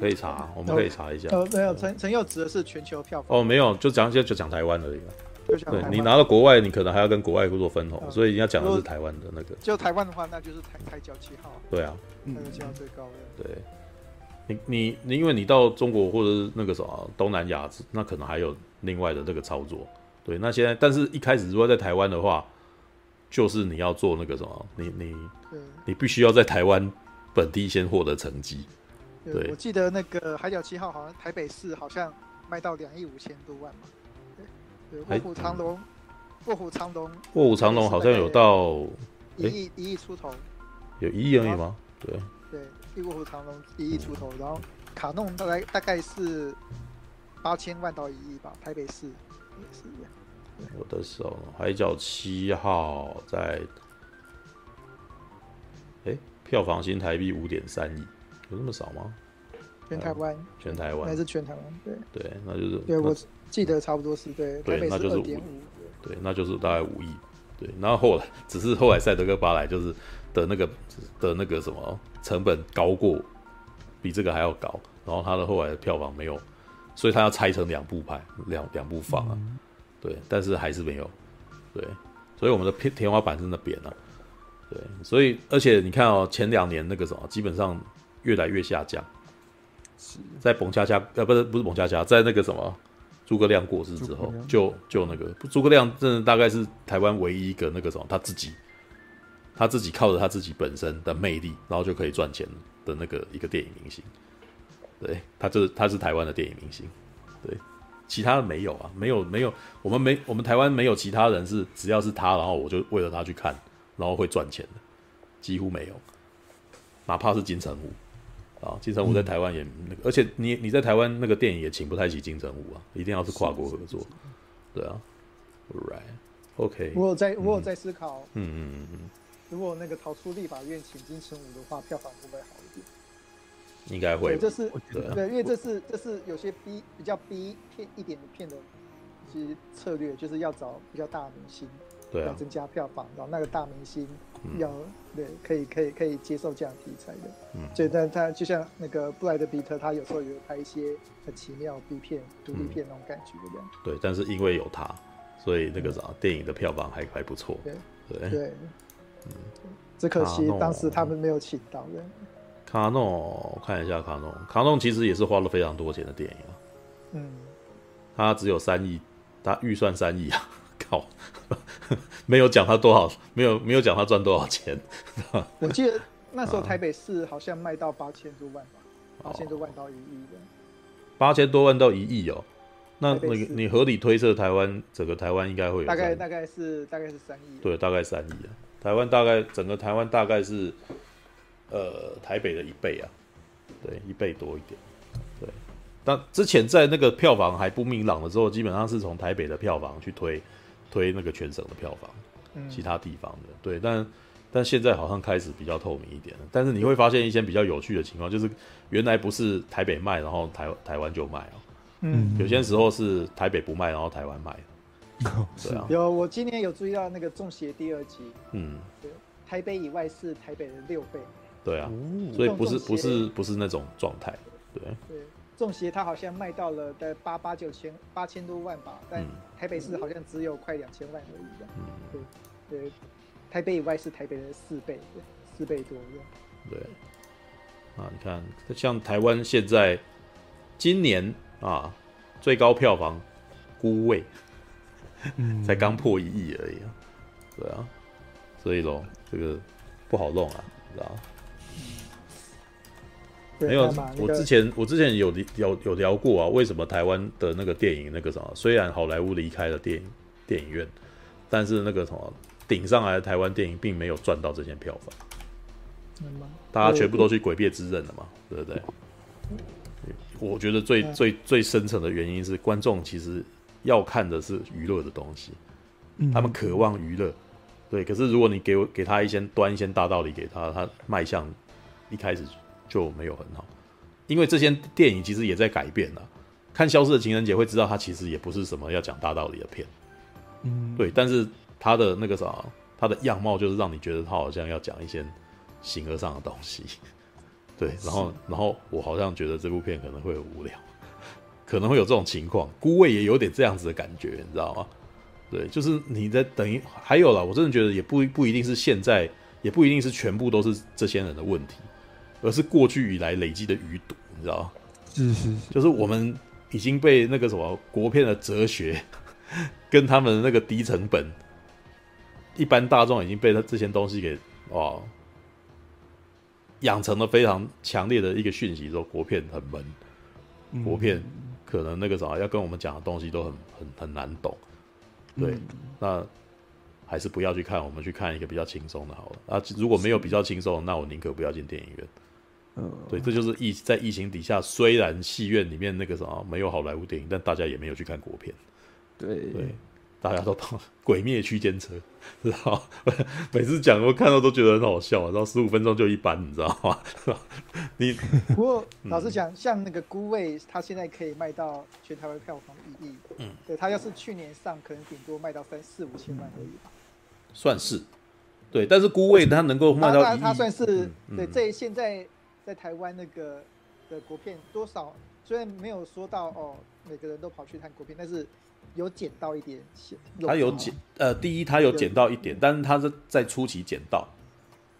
可以查，我们可以查一下。呃，没有，陈陈佑指的是全球票房。哦，没有，就讲就就讲台湾而已嘛。对，你拿到国外，你可能还要跟国外做分红，所以你要讲的是台湾的那个。就台湾的话，那就是台台角七号。对啊，海角七号最高的。对。你你你，因为你到中国或者是那个什么东南亚，那可能还有另外的这个操作。对，那现在，但是一开始如果在台湾的话，就是你要做那个什么，你你你必须要在台湾本地先获得成绩。对，我记得那个海角七号好像台北市好像卖到两亿五千多万嘛。对，卧虎藏龙，卧虎藏龙，卧虎藏龙好像有到一亿一亿出头，有一亿而已吗？对。对。《卧虎藏龙》一亿出头，然后卡弄大概大概是八千万到一亿吧，台北市也是一样。我的手，海角七号在，哎，票房新台币五点三亿，有那么少吗？全台湾，全台湾还是全台湾？对对，那就是对，我记得差不多是对，对，那就是五，对，那就是大概五亿，对，然后后来只是后来赛德克巴莱就是。的那个的那个什么成本高过，比这个还要高，然后他的后来的票房没有，所以他要拆成两部拍，两两部放啊，对，但是还是没有，对，所以我们的天天花板是那边啊，对，所以而且你看哦，前两年那个什么，基本上越来越下降。是。在澎恰恰呃，不是不是澎恰恰，在那个什么诸葛亮过世之后，就就那个诸葛亮，真的大概是台湾唯一一个那个什么，他自己他自己靠着他自己本身的魅力，然后就可以赚钱的那个一个电影明星。对，他就是他是台湾的电影明星。对，其他的没有啊，没有没有，我们没我们台湾没有其他人是只要是他，然后我就为了他去看，然后会赚钱的，几乎没有，哪怕是金城武。啊，金城武在台湾也那个，而且你你在台湾那个电影也请不太起金城武啊，一定要是跨国合作，对啊，Right，OK。我有在，我有在思考，嗯嗯嗯嗯，如果那个逃出立法院请金城武的话，票房会不会好一点？应该会，这是对，因为这是这是有些 B 比较 B 片一点的片的，其实策略就是要找比较大明星，对啊，要增加票房，然后那个大明星。要对，可以可以可以接受这样题材的，嗯，所以但他就像那个布莱德比特，他有时候也会拍一些很奇妙 B 片、独立片那种感觉的。这样。对，但是因为有他，所以那个啥，电影的票房还还不错。对。对。对，嗯，只可惜当时他们没有请到人。卡诺，我看一下卡诺，卡诺其实也是花了非常多钱的电影啊。嗯，他只有三亿，他预算三亿啊。靠，没有讲他多少，没有没有讲他赚多少钱。我记得那时候台北市好像卖到八千多万吧，八千多万到一亿的。八千多万到一亿哦，那那个你合理推测台湾整个台湾应该会有大概大概是大概是三亿，对，大概三亿啊。台湾大概整个台湾大概是呃台北的一倍啊，对，一倍多一点。对，但之前在那个票房还不明朗的时候，基本上是从台北的票房去推。推那个全省的票房，其他地方的、嗯、对，但但现在好像开始比较透明一点了。但是你会发现一些比较有趣的情况，就是原来不是台北卖，然后台台湾就卖哦。嗯，有些时候是台北不卖，然后台湾卖。嗯、对啊。有，我今年有注意到那个《中邪》第二集。嗯。对，台北以外是台北的六倍。对啊。所以不是不是不是那种状态。对。对。中邪它好像卖到了在八八九千八千多万吧，但台北市好像只有快两千万而已的。嗯，对对，台北以外是台北的四倍，四倍多的。对。啊，你看，像台湾现在今年啊最高票房《孤味》才刚破一亿而已啊。对啊，所以喽，这个不好弄啊，知道没有，我之前我之前有有有聊过啊，为什么台湾的那个电影那个什么，虽然好莱坞离开了电影电影院，但是那个什么顶上来的台湾电影并没有赚到这些票房，大家全部都去《鬼灭之刃》了嘛，对不对？我觉得最最最深层的原因是观众其实要看的是娱乐的东西，他们渴望娱乐，对。可是如果你给我给他一些端一些大道理给他，他卖相一开始。就没有很好，因为这些电影其实也在改变了。看《消失的情人节》会知道，他其实也不是什么要讲大道理的片，嗯，对。但是他的那个啥，他的样貌就是让你觉得他好像要讲一些形而上的东西，对。然后，然后我好像觉得这部片可能会很无聊，可能会有这种情况。孤位也有点这样子的感觉，你知道吗？对，就是你在等于还有了，我真的觉得也不不一定是现在，也不一定是全部都是这些人的问题。而是过去以来累积的余毒，你知道吗？是是是，就是我们已经被那个什么国片的哲学，跟他们的那个低成本，一般大众已经被他这些东西给哦养成了非常强烈的一个讯息，说国片很闷，国片可能那个啥要跟我们讲的东西都很很很难懂，对，那还是不要去看，我们去看一个比较轻松的好了啊。如果没有比较轻松，那我宁可不要进电影院。嗯，对，这就是疫在疫情底下，虽然戏院里面那个什么没有好莱坞电影，但大家也没有去看国片。对对，大家都跑鬼灭区间车，知道？每次讲我看到都觉得很好笑，然后十五分钟就一般，你知道吗？你不过老实讲，像那个孤味，它现在可以卖到全台湾票房一亿。嗯，对，它要是去年上，可能顶多卖到三四五千万而已吧。算是，对，但是孤味它能够卖到一亿，它算是对这现在。在台湾那个的国片多少，虽然没有说到哦，每个人都跑去看国片，但是有捡到，一点。他有捡，呃，第一他有捡到一点，但是他是在初期捡到，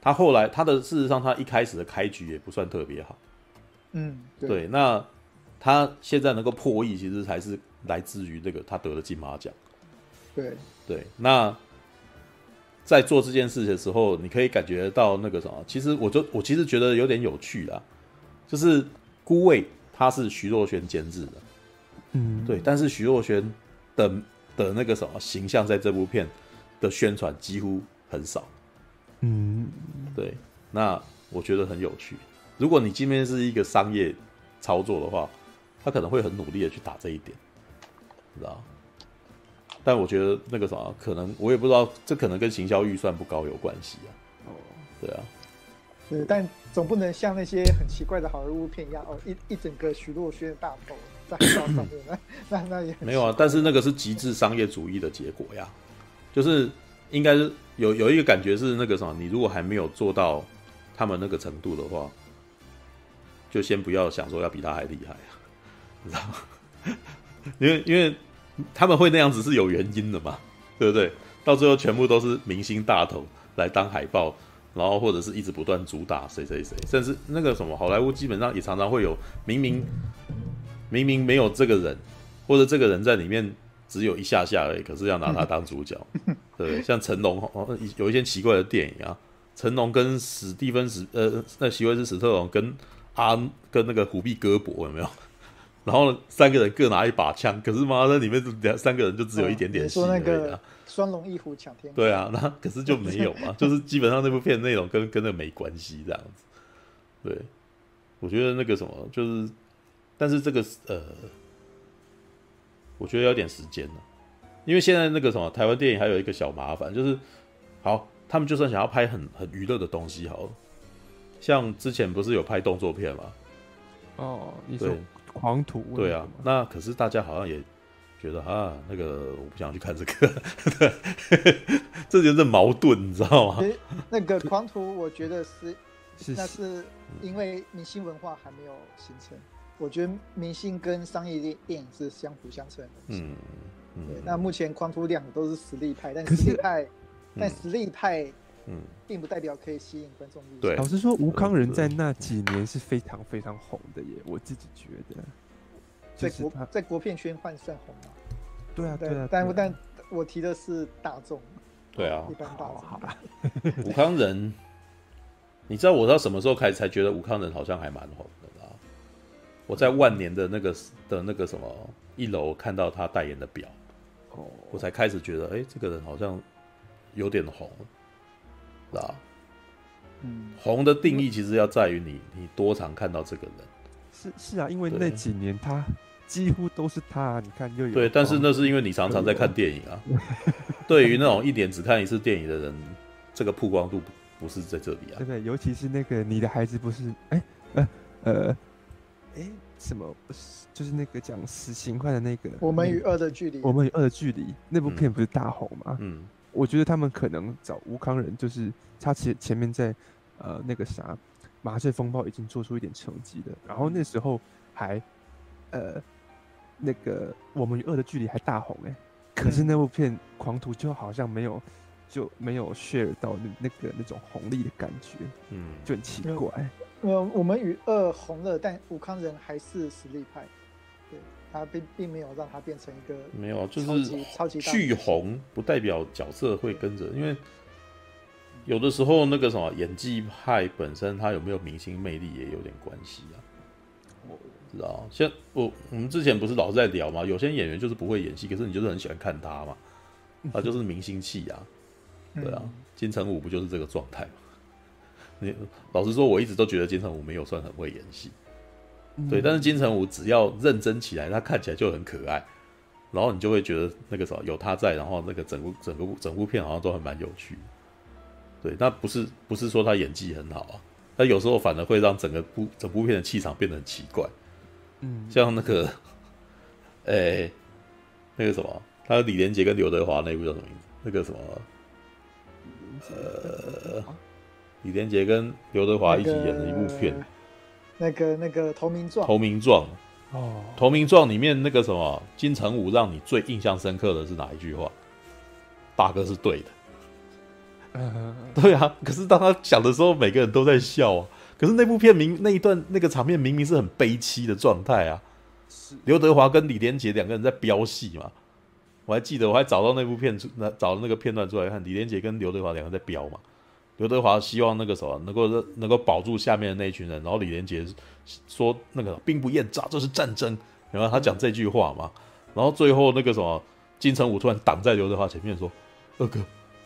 他后来他的事实上他一开始的开局也不算特别好。嗯，对，对，那他现在能够破亿，其实还是来自于这个他得了金马奖。对。对，那在做这件事的时候，你可以感觉到那个什么，其实我就我其实觉得有点有趣啦，就是孤味他是徐若瑄监制的，嗯，对，但是徐若瑄的的那个什么形象在这部片的宣传几乎很少，嗯，对，那我觉得很有趣。如果你今天是一个商业操作的话，他可能会很努力的去打这一点，知道？但我觉得那个啥，可能我也不知道，这可能跟行销预算不高有关系啊。哦，对啊，对，但总不能像那些很奇怪的好莱坞片一样，哦，一一整个徐若瑄的大头那那也没有啊。但是那个是极致商业主义的结果呀，就是应该是有有一个感觉是那个什么，你如果还没有做到他们那个程度的话，就先不要想说要比他还厉害，你知道吗？因 为因为。他们会那样子是有原因的嘛，对不对？到最后全部都是明星大头来当海报，然后或者是一直不断主打谁谁谁，甚至那个什么好莱坞基本上也常常会有明明明明没有这个人，或者这个人在里面只有一下下而已，可是要拿他当主角，对 不对？像成龙哦，有一些奇怪的电影啊，成龙跟史蒂芬史呃，那席维斯史特龙跟阿跟那个虎臂哥博有没有？然后三个人各拿一把枪，可是妈的，里面两三个人就只有一点点戏而已啊。说那个双龙一虎抢天。对啊，那可是就没有嘛，就是基本上那部片内容跟跟那没关系这样子。对，我觉得那个什么，就是，但是这个呃，我觉得要点时间了，因为现在那个什么台湾电影还有一个小麻烦，就是好，他们就算想要拍很很娱乐的东西，好了，像之前不是有拍动作片吗？哦，你说。狂徒对啊，那可是大家好像也觉得啊，那个我不想去看这个，对，这就是矛盾，你知道吗？那个狂徒，我觉得是，那是因为明星文化还没有形成。我觉得明星跟商业电电影是相辅相成的。嗯嗯。对，那目前框出两个都是实力派，但实力派，但实力派。嗯，并不代表可以吸引观众。对，老实说，吴康仁在那几年是非常非常红的耶，我自己觉得。在国在国片圈换算红吗？对啊，对啊。但但我提的是大众。对啊，一般大众。好吧。吴康仁，你知道我到什么时候开始才觉得吴康仁好像还蛮红？我在万年的那个的那个什么一楼看到他代言的表，哦，我才开始觉得，哎，这个人好像有点红。啊，嗯，红的定义其实要在于你，你多常看到这个人。是是啊，因为那几年他几乎都是他，你看又有对，但是那是因为你常常在看电影啊。对于那种一年只看一次电影的人，这个曝光度不是在这里啊。对对，尤其是那个你的孩子不是哎呃呃哎什么不是就是那个讲死刑犯的那个我们与恶的距离，我们与恶的距离那部片不是大红吗？嗯。嗯我觉得他们可能找吴康仁，就是他前前面在，呃，那个啥，麻醉风暴已经做出一点成绩了，然后那时候还，呃，那个我们与恶的距离还大红哎、欸，可是那部片狂徒就好像没有就没有 share 到那那个那种红利的感觉，嗯，就很奇怪。呃，我们与二红了，但武康人还是实力派。对他并并没有让他变成一个没有，就是超级巨红，不代表角色会跟着，因为有的时候那个什么演技派本身他有没有明星魅力也有点关系啊。我知道，像我我们之前不是老是在聊嘛，有些演员就是不会演戏，可是你就是很喜欢看他嘛，他就是明星气啊，对啊，金城武不就是这个状态吗？你老实说，我一直都觉得金城武没有算很会演戏。对，但是金城武只要认真起来，他看起来就很可爱，然后你就会觉得那个什么有他在，然后那个整部整个整部片好像都还蛮有趣。对，那不是不是说他演技很好啊，他有时候反而会让整个部整部片的气场变得很奇怪。嗯，像那个，哎、欸，那个什么，他李连杰跟刘德华那部叫什么名字？那个什么，呃，李连杰跟刘德华一起演的一部片。那个那个投名状，投名状哦，投名状里面那个什么金城武让你最印象深刻的是哪一句话？大哥是对的，对啊，可是当他讲的时候，每个人都在笑啊。可是那部片明那一段那个场面明明是很悲凄的状态啊。是刘德华跟李连杰两个人在飙戏嘛。我还记得，我还找到那部片出，那找那个片段出来看，李连杰跟刘德华两个人在飙嘛。刘德华希望那个什么能够能够保住下面的那一群人，然后李连杰说那个兵不厌诈，这是战争。然后他讲这句话嘛，然后最后那个什么金城武突然挡在刘德华前面说：“二哥，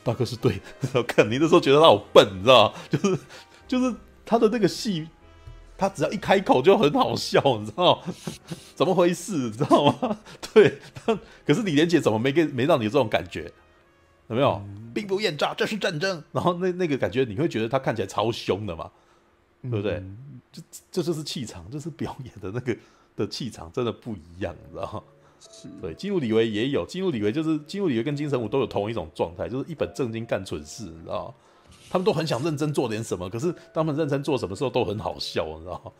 大哥是对的。”然后看你那时候觉得他好笨，你知道吗？就是就是他的那个戏，他只要一开口就很好笑，你知道吗？怎么回事？你知道吗？对，可是李连杰怎么没给没让你这种感觉？有没有？兵不厌诈，这是战争。然后那那个感觉，你会觉得他看起来超凶的嘛？对不对？这这就是气场，这是表演的那个。的气场真的不一样，你知道吗？是对，基努李维也有，基努李维就是基努李维跟金城武都有同一种状态，就是一本正经干蠢事，你知道吗？他们都很想认真做点什么，可是当他们认真做什么时候都很好笑，你知道吗？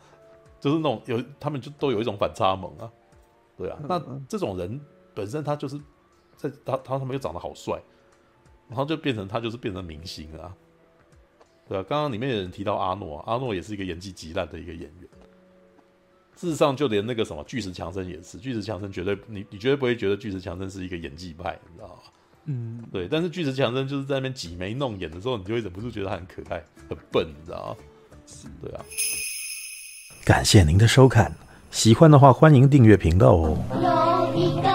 就是那种有他们就都有一种反差萌啊，对啊。那这种人本身他就是在他他他们又长得好帅，然后就变成他就是变成明星啊，对啊。刚刚里面有人提到阿诺，阿诺也是一个演技极烂的一个演员。事实上，就连那个什么巨石强森也是，巨石强森绝对你你绝对不会觉得巨石强森是一个演技派，你知道吗？嗯，对。但是巨石强森就是在那边挤眉弄眼的时候，你就会忍不住觉得他很可爱、很笨，你知道吗？是，对啊。感谢您的收看，喜欢的话欢迎订阅频道哦。有一个